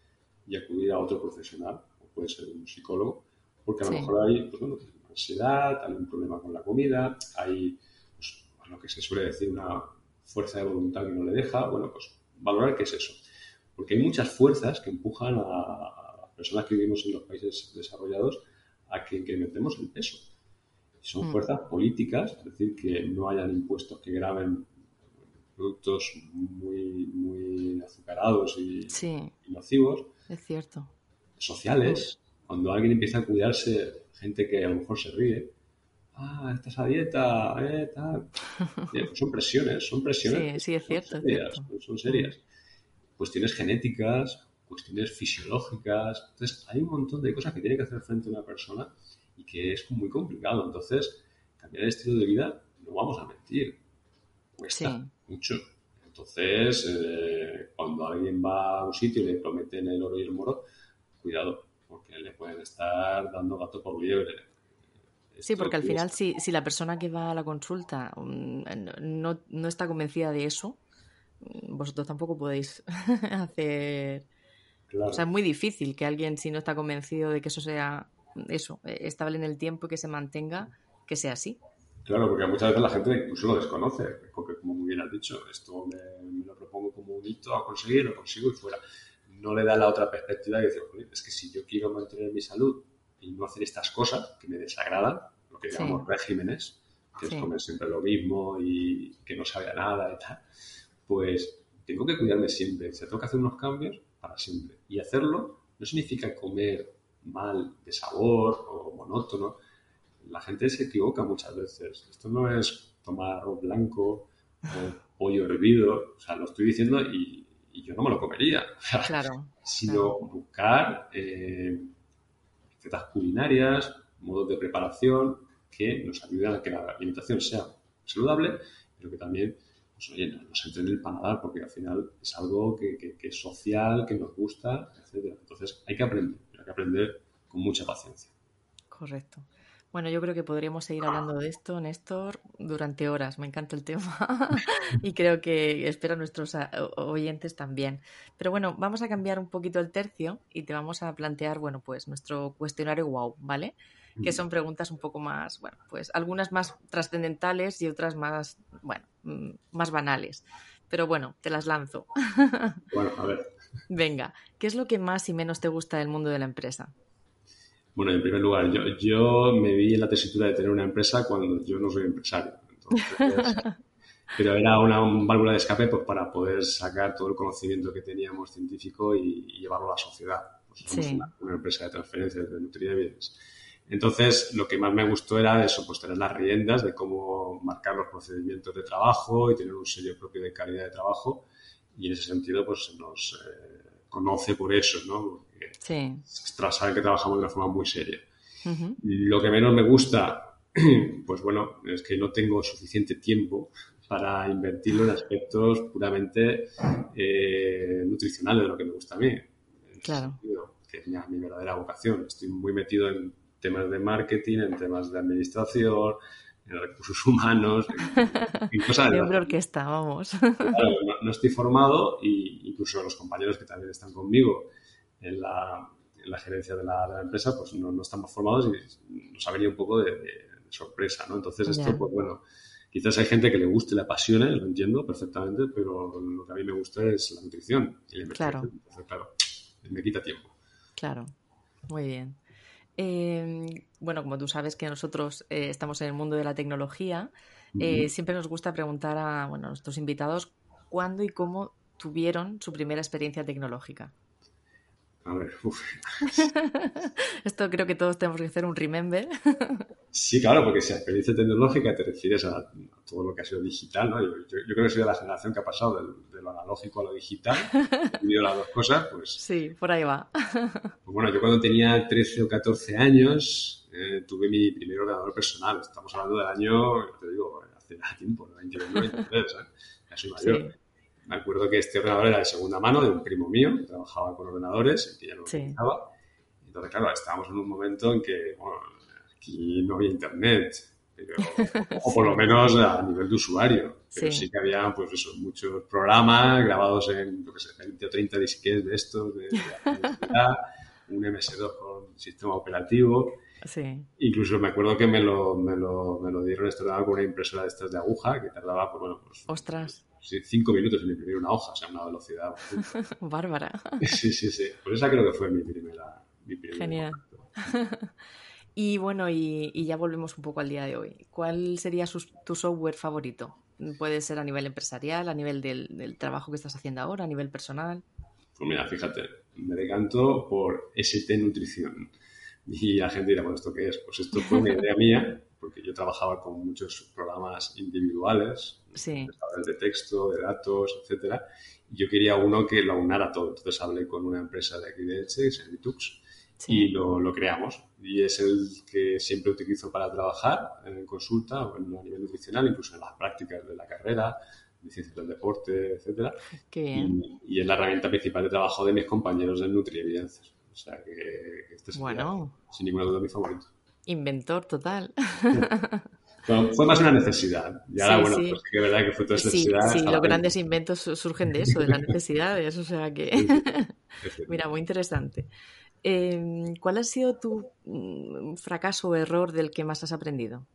B: y acudir a otro profesional, puede ser un psicólogo, porque a lo mejor hay pues, bueno, ansiedad, hay un problema con la comida, hay pues, lo que se suele decir una fuerza de voluntad que no le deja, bueno, pues valorar qué es eso. Porque hay muchas fuerzas que empujan a, las personas que vivimos en los países desarrollados a que incrementemos el peso. son mm. fuerzas políticas, es decir, que no hayan impuestos que graben productos muy, muy azucarados y, nocivos.
A: Es cierto.
B: Sociales. Cuando alguien empieza a cuidarse, gente que a lo mejor se ríe, ah, estás a dieta, eh, tal. <laughs> son presiones, son presiones.
A: Sí, sí, es cierto.
B: Son serias. Son serias. Cuestiones genéticas, cuestiones fisiológicas. Entonces, hay un montón de cosas que tiene que hacer frente a una persona y que es muy complicado. Entonces, cambiar el estilo de vida, no vamos a mentir, cuesta mucho. Entonces, eh, cuando alguien va a un sitio y le prometen el oro y el moro, cuidado, porque le pueden estar dando gato por liebre.
A: sí, porque al final, si, si, la persona que va a la consulta mm, no, no está convencida de eso, mm, vosotros tampoco podéis <laughs> hacer. O sea, es muy difícil que alguien, si no está convencido de que eso sea eso, eh, estable en el tiempo y que se mantenga, que sea así.
B: Claro, porque muchas veces la gente incluso lo desconoce, porque como muy bien has dicho, esto me, lo propongo como un hito a conseguir, lo consigo y fuera. No le da la otra perspectiva de decir, es que si yo quiero mantener mi salud y no hacer estas cosas que me desagradan, lo que llamamos regímenes, que es comer siempre lo mismo y que no sabe a nada y tal, pues tengo que cuidarme siempre. Se tengo que hacer unos cambios para siempre. Y hacerlo no significa comer mal de sabor o monótono, la gente se equivoca muchas veces. Esto no es tomar arroz blanco o pollo hervido, o sea, lo estoy diciendo y, yo no me lo comería.
A: claro.
B: Sino buscar eh, recetas culinarias, modos de preparación que nos ayuden a que la alimentación sea saludable, pero que también pues, oye, nos entre en el paladar, porque al final es algo que, que es social, que nos gusta, etc. Entonces hay que aprender, hay que aprender con mucha paciencia.
A: Correcto. Bueno, yo creo que podríamos seguir hablando de esto, Néstor, durante horas. Me encanta el tema <laughs> y creo que espero a nuestros oyentes también. Pero bueno, vamos a cambiar un poquito el tercio y te vamos a plantear, bueno, pues nuestro cuestionario wow, ¿vale? Que son preguntas un poco más, bueno, pues algunas más trascendentales y otras más, bueno, mm, más banales. Pero bueno, te las lanzo.
B: Bueno, a ver. <laughs>
A: Venga, ¿qué es lo que más y menos te gusta del mundo de la empresa?
B: Bueno, en primer lugar, yo, yo me vi en la tesitura de tener una empresa cuando yo no soy empresario. <laughs> pero era una válvula de escape pues, para poder sacar todo el conocimiento que teníamos científico y, llevarlo a la sociedad. Pues somos una, empresa de transferencias de nutrición bienes. Entonces, lo que más me gustó era eso, pues tener las riendas de cómo marcar los procedimientos de trabajo y tener un sello propio de calidad de trabajo. Y en ese sentido, pues nos eh, conoce por eso, ¿no?
A: Sí.
B: saben que trabajamos de una forma muy seria. Lo que menos me gusta, <clears throat> pues bueno, es que no tengo suficiente tiempo para invertirlo en aspectos puramente eh, nutricionales de lo que me gusta a mí.
A: Claro.
B: que es mi, verdadera vocación. Estoy muy metido en temas de marketing, en temas de administración, en recursos <laughs> humanos,
A: en, cosas de... <laughs> orquesta, vamos.
B: no, estoy formado y incluso los compañeros que también están conmigo en la, gerencia de la, empresa, pues no, estamos formados y nos ha venido un poco de, sorpresa, ¿no? Entonces esto, pues bueno, quizás hay gente que le guste, le apasione, lo entiendo perfectamente, pero lo que a mí me gusta es la nutrición y la
A: Claro.
B: Entonces, claro, me quita tiempo.
A: Claro, muy bien. Em, bueno, como tú sabes que nosotros eh, estamos en el mundo de la tecnología, eh, siempre nos gusta preguntar a bueno, nuestros invitados cuándo y cómo tuvieron su primera experiencia tecnológica.
B: A ver, <laughs> <laughs>
A: Esto creo que todos tenemos que hacer un remember. <laughs>
B: sí, claro, porque si a experiencia tecnológica te refieres a, todo lo que ha sido digital, ¿no? Yo, creo que soy de la generación que ha pasado de, lo analógico a lo digital, unido las dos cosas, pues...
A: Sí, por ahí va.
B: Pues bueno, yo cuando tenía 13 o 14 años eh, tuve mi primer ordenador personal. Estamos hablando del año, te digo, hace tiempo, 29, 23, ¿eh? Ya soy mayor. Me acuerdo que este ordenador era de segunda mano de un primo mío que trabajaba con ordenadores y que ya lo utilizaba. Entonces, claro, estábamos en un momento en que bueno, aquí no había internet, o <laughs> por lo menos a nivel de usuario. Pero sí, que había pues eso, muchos programas grabados en, 20 o 30 disquetes de estos, de, un MS2 con sistema operativo.
A: Sí.
B: Incluso me acuerdo que me lo, me lo, me lo dieron esto con una impresora de estas de aguja que tardaba, pues bueno, pues,
A: Ostras.
B: Cinco minutos en imprimir una hoja, o sea, una velocidad. <laughs>
A: Bárbara.
B: Sí, sí, sí. Pues esa creo que fue mi primera. Mi primer
A: Genial. <laughs> Y bueno, y, y ya volvemos un poco al día de hoy. ¿Cuál sería tu software favorito? Puede ser a nivel empresarial, a nivel del, del trabajo que estás haciendo ahora, a nivel personal.
B: Pues mira, fíjate, me decanto por ST Nutrición. Y la gente dirá, bueno, ¿esto qué es? Pues esto fue una idea mía, porque yo trabajaba con muchos programas individuales,
A: Sí.
B: de texto, de datos, etcétera, y yo quería uno que lo unara todo. Entonces hablé con una empresa de aquí de Elche, que llama Vitux,
A: Sí.
B: y lo, lo creamos. Y es el que siempre utilizo para trabajar en consulta o en, a nivel nutricional, incluso en las prácticas de la carrera, de ciencias del deporte, etcétera.
A: Qué bien.
B: Y, y es la herramienta principal de trabajo de mis compañeros de Nutrievidencias. O sea que, que este sería,
A: Bueno.
B: sin ninguna duda, mi favorito.
A: Inventor total.
B: Bueno, fue más una necesidad. Y ahora,
A: Sí,
B: bueno,
A: sí.
B: pues que verdad que fue toda esa necesidad.
A: sí, los grandes inventos su- surgen de <laughs> eso, de las necesidades. O sea que, mira, muy interesante. Eh, ¿Cuál ha sido tu mm, fracaso o error del que más has aprendido?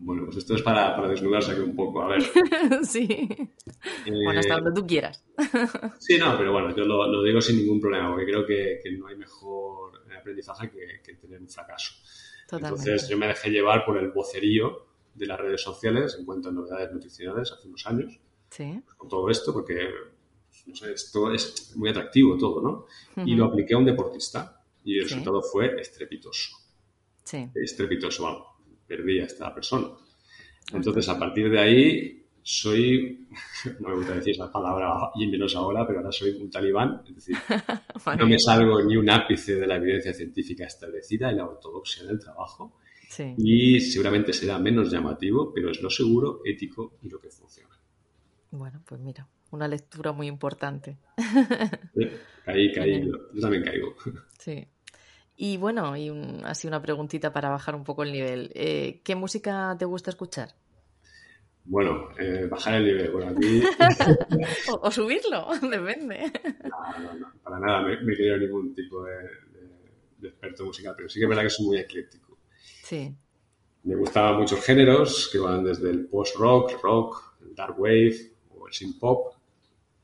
B: Bueno, pues esto es para, para desnudarse aquí un poco. A ver. <laughs>
A: sí. Bueno,
B: eh,
A: hasta donde tú quieras. <laughs>
B: Sí, no, pero bueno, yo lo, lo digo sin ningún problema, porque creo que, que no hay mejor aprendizaje que, que tener un fracaso.
A: Totalmente.
B: Entonces yo me dejé llevar por el vocerío de las redes sociales en cuanto a novedades nutricionales hace unos años,
A: Sí.
B: con todo esto, porque, no sé, esto es muy atractivo todo, ¿no? Y lo apliqué a un deportista y el
A: Sí.
B: resultado fue estrepitoso.
A: Sí.
B: Estrepitoso, vamos, perdí a esta persona. Entonces, a partir de ahí, soy, <laughs> no me gusta decir esa palabra y menos ahora, pero ahora soy un talibán, es decir, <laughs> no me salgo ni un ápice de la evidencia científica establecida y la ortodoxia del trabajo
A: Sí.
B: y seguramente será menos llamativo, pero es lo seguro, ético y lo que funciona.
A: Bueno, pues mira, una lectura muy importante.
B: Caí, <laughs> caí, yo también caigo.
A: Sí. Y bueno, y un- así una preguntita para bajar un poco el nivel. Eh, ¿Qué música te gusta escuchar?
B: Bueno, eh, bajar el nivel, bueno, aquí <laughs>
A: O, o subirlo, <laughs> depende.
B: no, no, no, para nada. Me, me creo ningún tipo de, de- de experto musical, pero sí que es verdad que soy muy ecléctico.
A: Sí,
B: Me gustaban muchos géneros que van desde el post-rock, rock, el dark wave o el synth-pop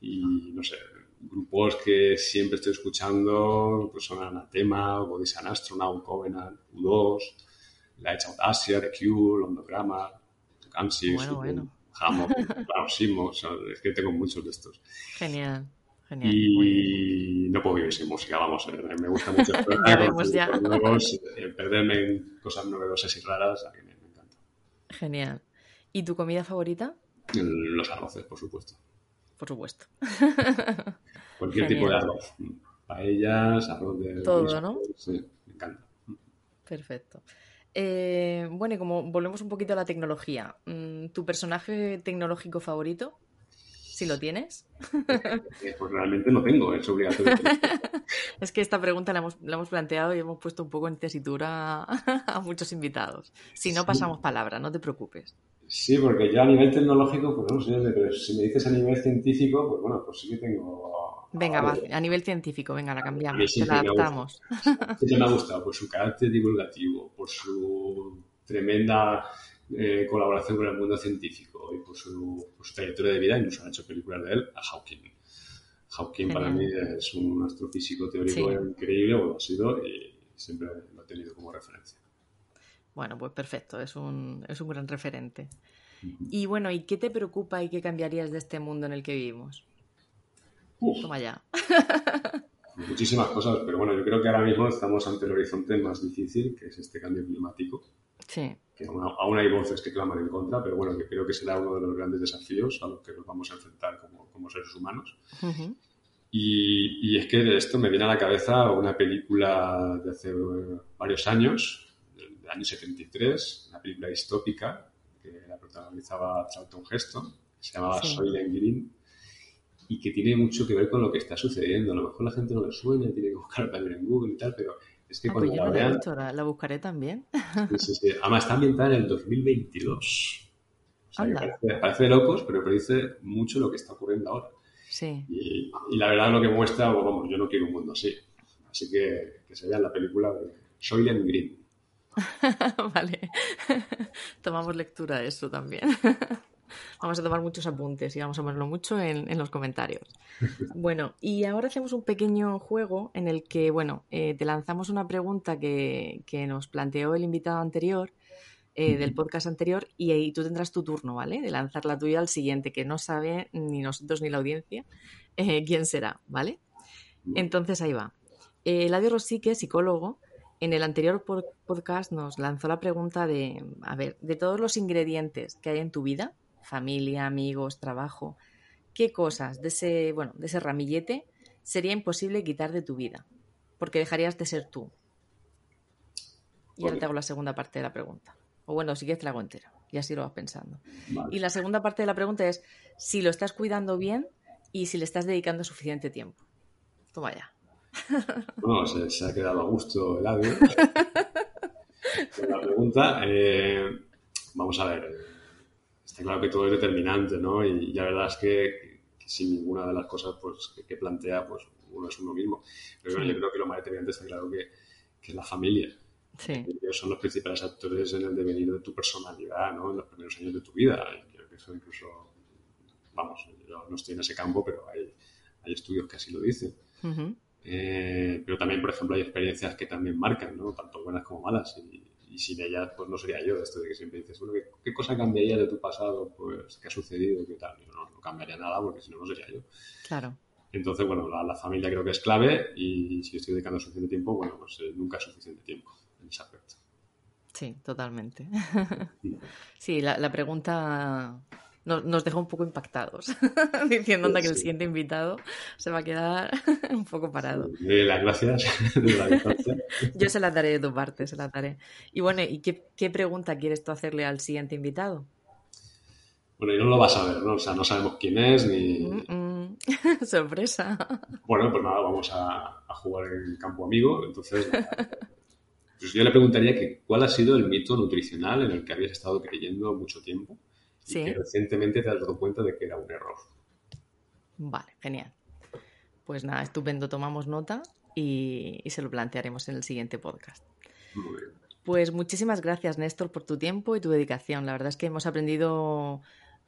B: y, no sé, grupos que siempre estoy escuchando pues son Anathema, Body San Astronaut, Covenant, U2, La Edge Audacia, The Cure, Londograma, Kansas,
A: Bueno, bueno.
B: Hammock, claro, Simo, o sea, es que tengo muchos de estos.
A: genial. Genial.
B: Y no puedo vivir sin música, vamos, eh, me gusta mucho <laughs>
A: Ya vemos, ya.
B: nuevos, eh, perderme en cosas novedosas y raras, a mí me, me encanta.
A: Genial. ¿Y tu comida favorita?
B: Los arroces, por supuesto.
A: Por supuesto. <laughs>
B: Cualquier
A: Genial.
B: tipo de arroz. Paellas, arroz de...
A: Todo, ¿no?
B: Sí, me encanta.
A: Perfecto. Eh, bueno, y como volvemos un poquito a la tecnología, mm, ¿tu personaje tecnológico favorito? Si lo tienes.
B: Eh, Pues realmente no tengo, es <laughs> obligatorio.
A: Es que esta pregunta la hemos, la hemos planteado y hemos puesto un poco en tesitura <laughs> a muchos invitados. Si no, pasamos palabra, no te preocupes.
B: Sí, porque yo a nivel tecnológico, pues no sé, pero si me dices a nivel científico, pues bueno, pues sí que tengo...
A: Venga, va, a nivel científico, venga, la cambiamos, la
B: ha
A: adaptamos.
B: Siempre me ha gustado por su carácter divulgativo, por su tremenda eh, colaboración con el mundo científico y por su, por su trayectoria de vida. Incluso han hecho películas de él, a Hawking. Hawking para mí es un astrofísico teórico
A: Sí.
B: increíble, o lo ha sido, y siempre lo he tenido como referencia.
A: Bueno, pues perfecto, es un, es un gran referente. Y bueno, ¿y qué te preocupa y qué cambiarías de este mundo en el que vivimos?
B: Uf,
A: Toma ya. <laughs>
B: muchísimas cosas, pero bueno, yo creo que ahora mismo estamos ante el horizonte más difícil, que es este cambio climático.
A: Sí,
B: que aún, aún hay voces que claman en contra, pero bueno, que creo que será uno de los grandes desafíos a los que nos vamos a enfrentar como, como seres humanos.
A: Ujú.
B: Y, y es que de esto me viene a la cabeza una película de hace varios años, del, año 73, una película distópica que la protagonizaba Charlton Heston, que se llamaba
A: Sí.
B: Soylent Green, y que tiene mucho que ver con lo que está sucediendo. A lo mejor la gente no le suena, tiene que buscarlo también en Google y tal, pero es que
A: Ah,
B: cuando
A: pues yo
B: la vean,
A: visto, la, la buscaré también.
B: Sí, sí, sí. Además, está ambientada en el 2022. O sea, que parece, locos, pero predice mucho lo que está ocurriendo ahora.
A: Sí,
B: Y, y la verdad lo que muestra, bueno, vamos, yo no quiero un mundo así. Así que que se vea la película de Soylent Green. <laughs>
A: vale. Tomamos lectura de eso también. vamos a tomar muchos apuntes y vamos a ponerlo mucho en, los comentarios. Bueno, y ahora hacemos un pequeño juego en el que, bueno, eh, te lanzamos una pregunta que, nos planteó el invitado anterior. Eh, del podcast anterior y ahí tú tendrás tu turno, ¿vale? De lanzar la tuya al siguiente, que no sabe ni nosotros ni la audiencia eh, quién será, ¿vale? Entonces ahí va. Eladio Rosique, psicólogo, en el anterior podcast nos lanzó la pregunta de, a ver, de todos los ingredientes que hay en tu vida, familia, amigos, trabajo, ¿qué cosas de ese, bueno, de ese ramillete sería imposible quitar de tu vida? Porque dejarías de ser tú. Y ahora te hago la segunda parte de la pregunta. O bueno, si quieres te la hago entera. Y así lo vas pensando. Y la segunda parte de la pregunta es si lo estás cuidando bien y si le estás dedicando suficiente tiempo. Toma ya.
B: Bueno, se, ha quedado a gusto el audio. la <laughs> pregunta, eh, vamos a ver, está claro que todo es determinante, ¿no? Y la verdad es que, sin ninguna de las cosas pues, que, plantea, pues uno es uno mismo. Pero yo creo que lo más determinante está claro que, es la familia. Sí. Ellos son los principales actores en el devenir de tu personalidad, ¿no? En los primeros años de tu vida. Creo que eso incluso, vamos, yo no estoy en ese campo, pero hay, hay estudios que así lo dicen. Eh, pero también, por ejemplo, hay experiencias que también marcan, ¿no? Tanto buenas como malas. Y, sin ellas, pues no sería yo. Esto de que siempre dices, bueno, ¿qué, cosa cambiaría de tu pasado? Pues, ¿qué ha sucedido? ¿Qué tal? no, no cambiaría nada porque si no, no sería yo.
A: Claro.
B: Entonces, bueno, la, familia creo que es clave y si estoy dedicando suficiente tiempo, bueno, pues eh, nunca es suficiente tiempo en ese aspecto.
A: Sí, totalmente. <laughs> sí, la, la pregunta nos, dejó un poco impactados, <laughs> diciendo que el siguiente invitado se va a quedar <laughs> un poco parado.
B: las gracias. <laughs>
A: Yo se las daré de tu parte, se las daré. Y bueno, ¿y qué, pregunta quieres tú hacerle al siguiente invitado?
B: Bueno, y no lo vas a ver, ¿no? O sea, no sabemos quién es ni...
A: Sorpresa.
B: Bueno, pues nada, vamos a, jugar en campo amigo. Entonces, pues yo le preguntaría que cuál ha sido el mito nutricional en el que habías estado creyendo mucho tiempo Sí. Y que recientemente te has dado cuenta de que era un error.
A: Vale, genial. Pues nada, estupendo, tomamos nota y, se lo plantearemos en el siguiente podcast.
B: Muy bien.
A: Pues muchísimas gracias, Néstor, por tu tiempo y tu dedicación. La verdad es que hemos aprendido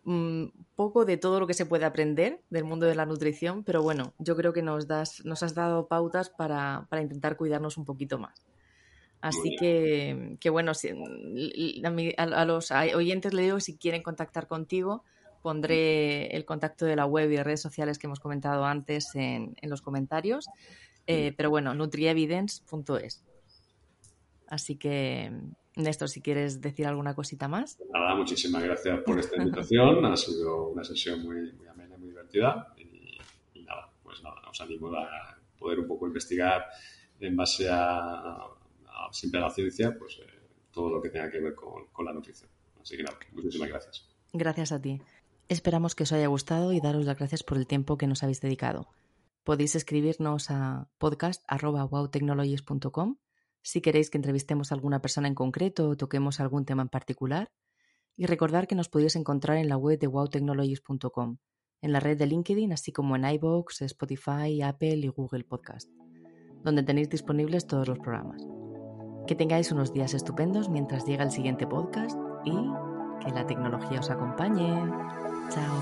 A: un mm, poco de todo lo que se puede aprender del mundo de la nutrición, pero bueno, yo creo que nos, das, nos has dado pautas para, para intentar cuidarnos un poquito más. Así que, que, bueno, a, los oyentes le digo si quieren contactar contigo, pondré el contacto de la web y redes sociales que hemos comentado antes en, los comentarios. Eh, pero bueno, nutrievidence.es. Así que, Néstor, si quieres decir alguna cosita más.
B: Nada, muchísimas gracias por esta <laughs> invitación. ha sido una sesión muy, muy amena, muy divertida. Y, y, nada, pues nada, os animo a poder un poco investigar en base a siempre a la ciencia, pues eh, todo lo que tenga que ver con, la nutrición. Así que nada, muchísimas gracias.
A: Gracias a ti. Esperamos que os haya gustado y daros las gracias por el tiempo que nos habéis dedicado. Podéis escribirnos a podcast.wowtechnologies.com si queréis que entrevistemos a alguna persona en concreto o toquemos algún tema en particular. Y recordar que nos podéis encontrar en la web de wowtechnologies.com, en la red de LinkedIn, así como en iVoox, Spotify, Apple y Google Podcast, donde tenéis disponibles todos los programas. Que tengáis unos días estupendos mientras llega el siguiente podcast y que la tecnología os acompañe. Chao.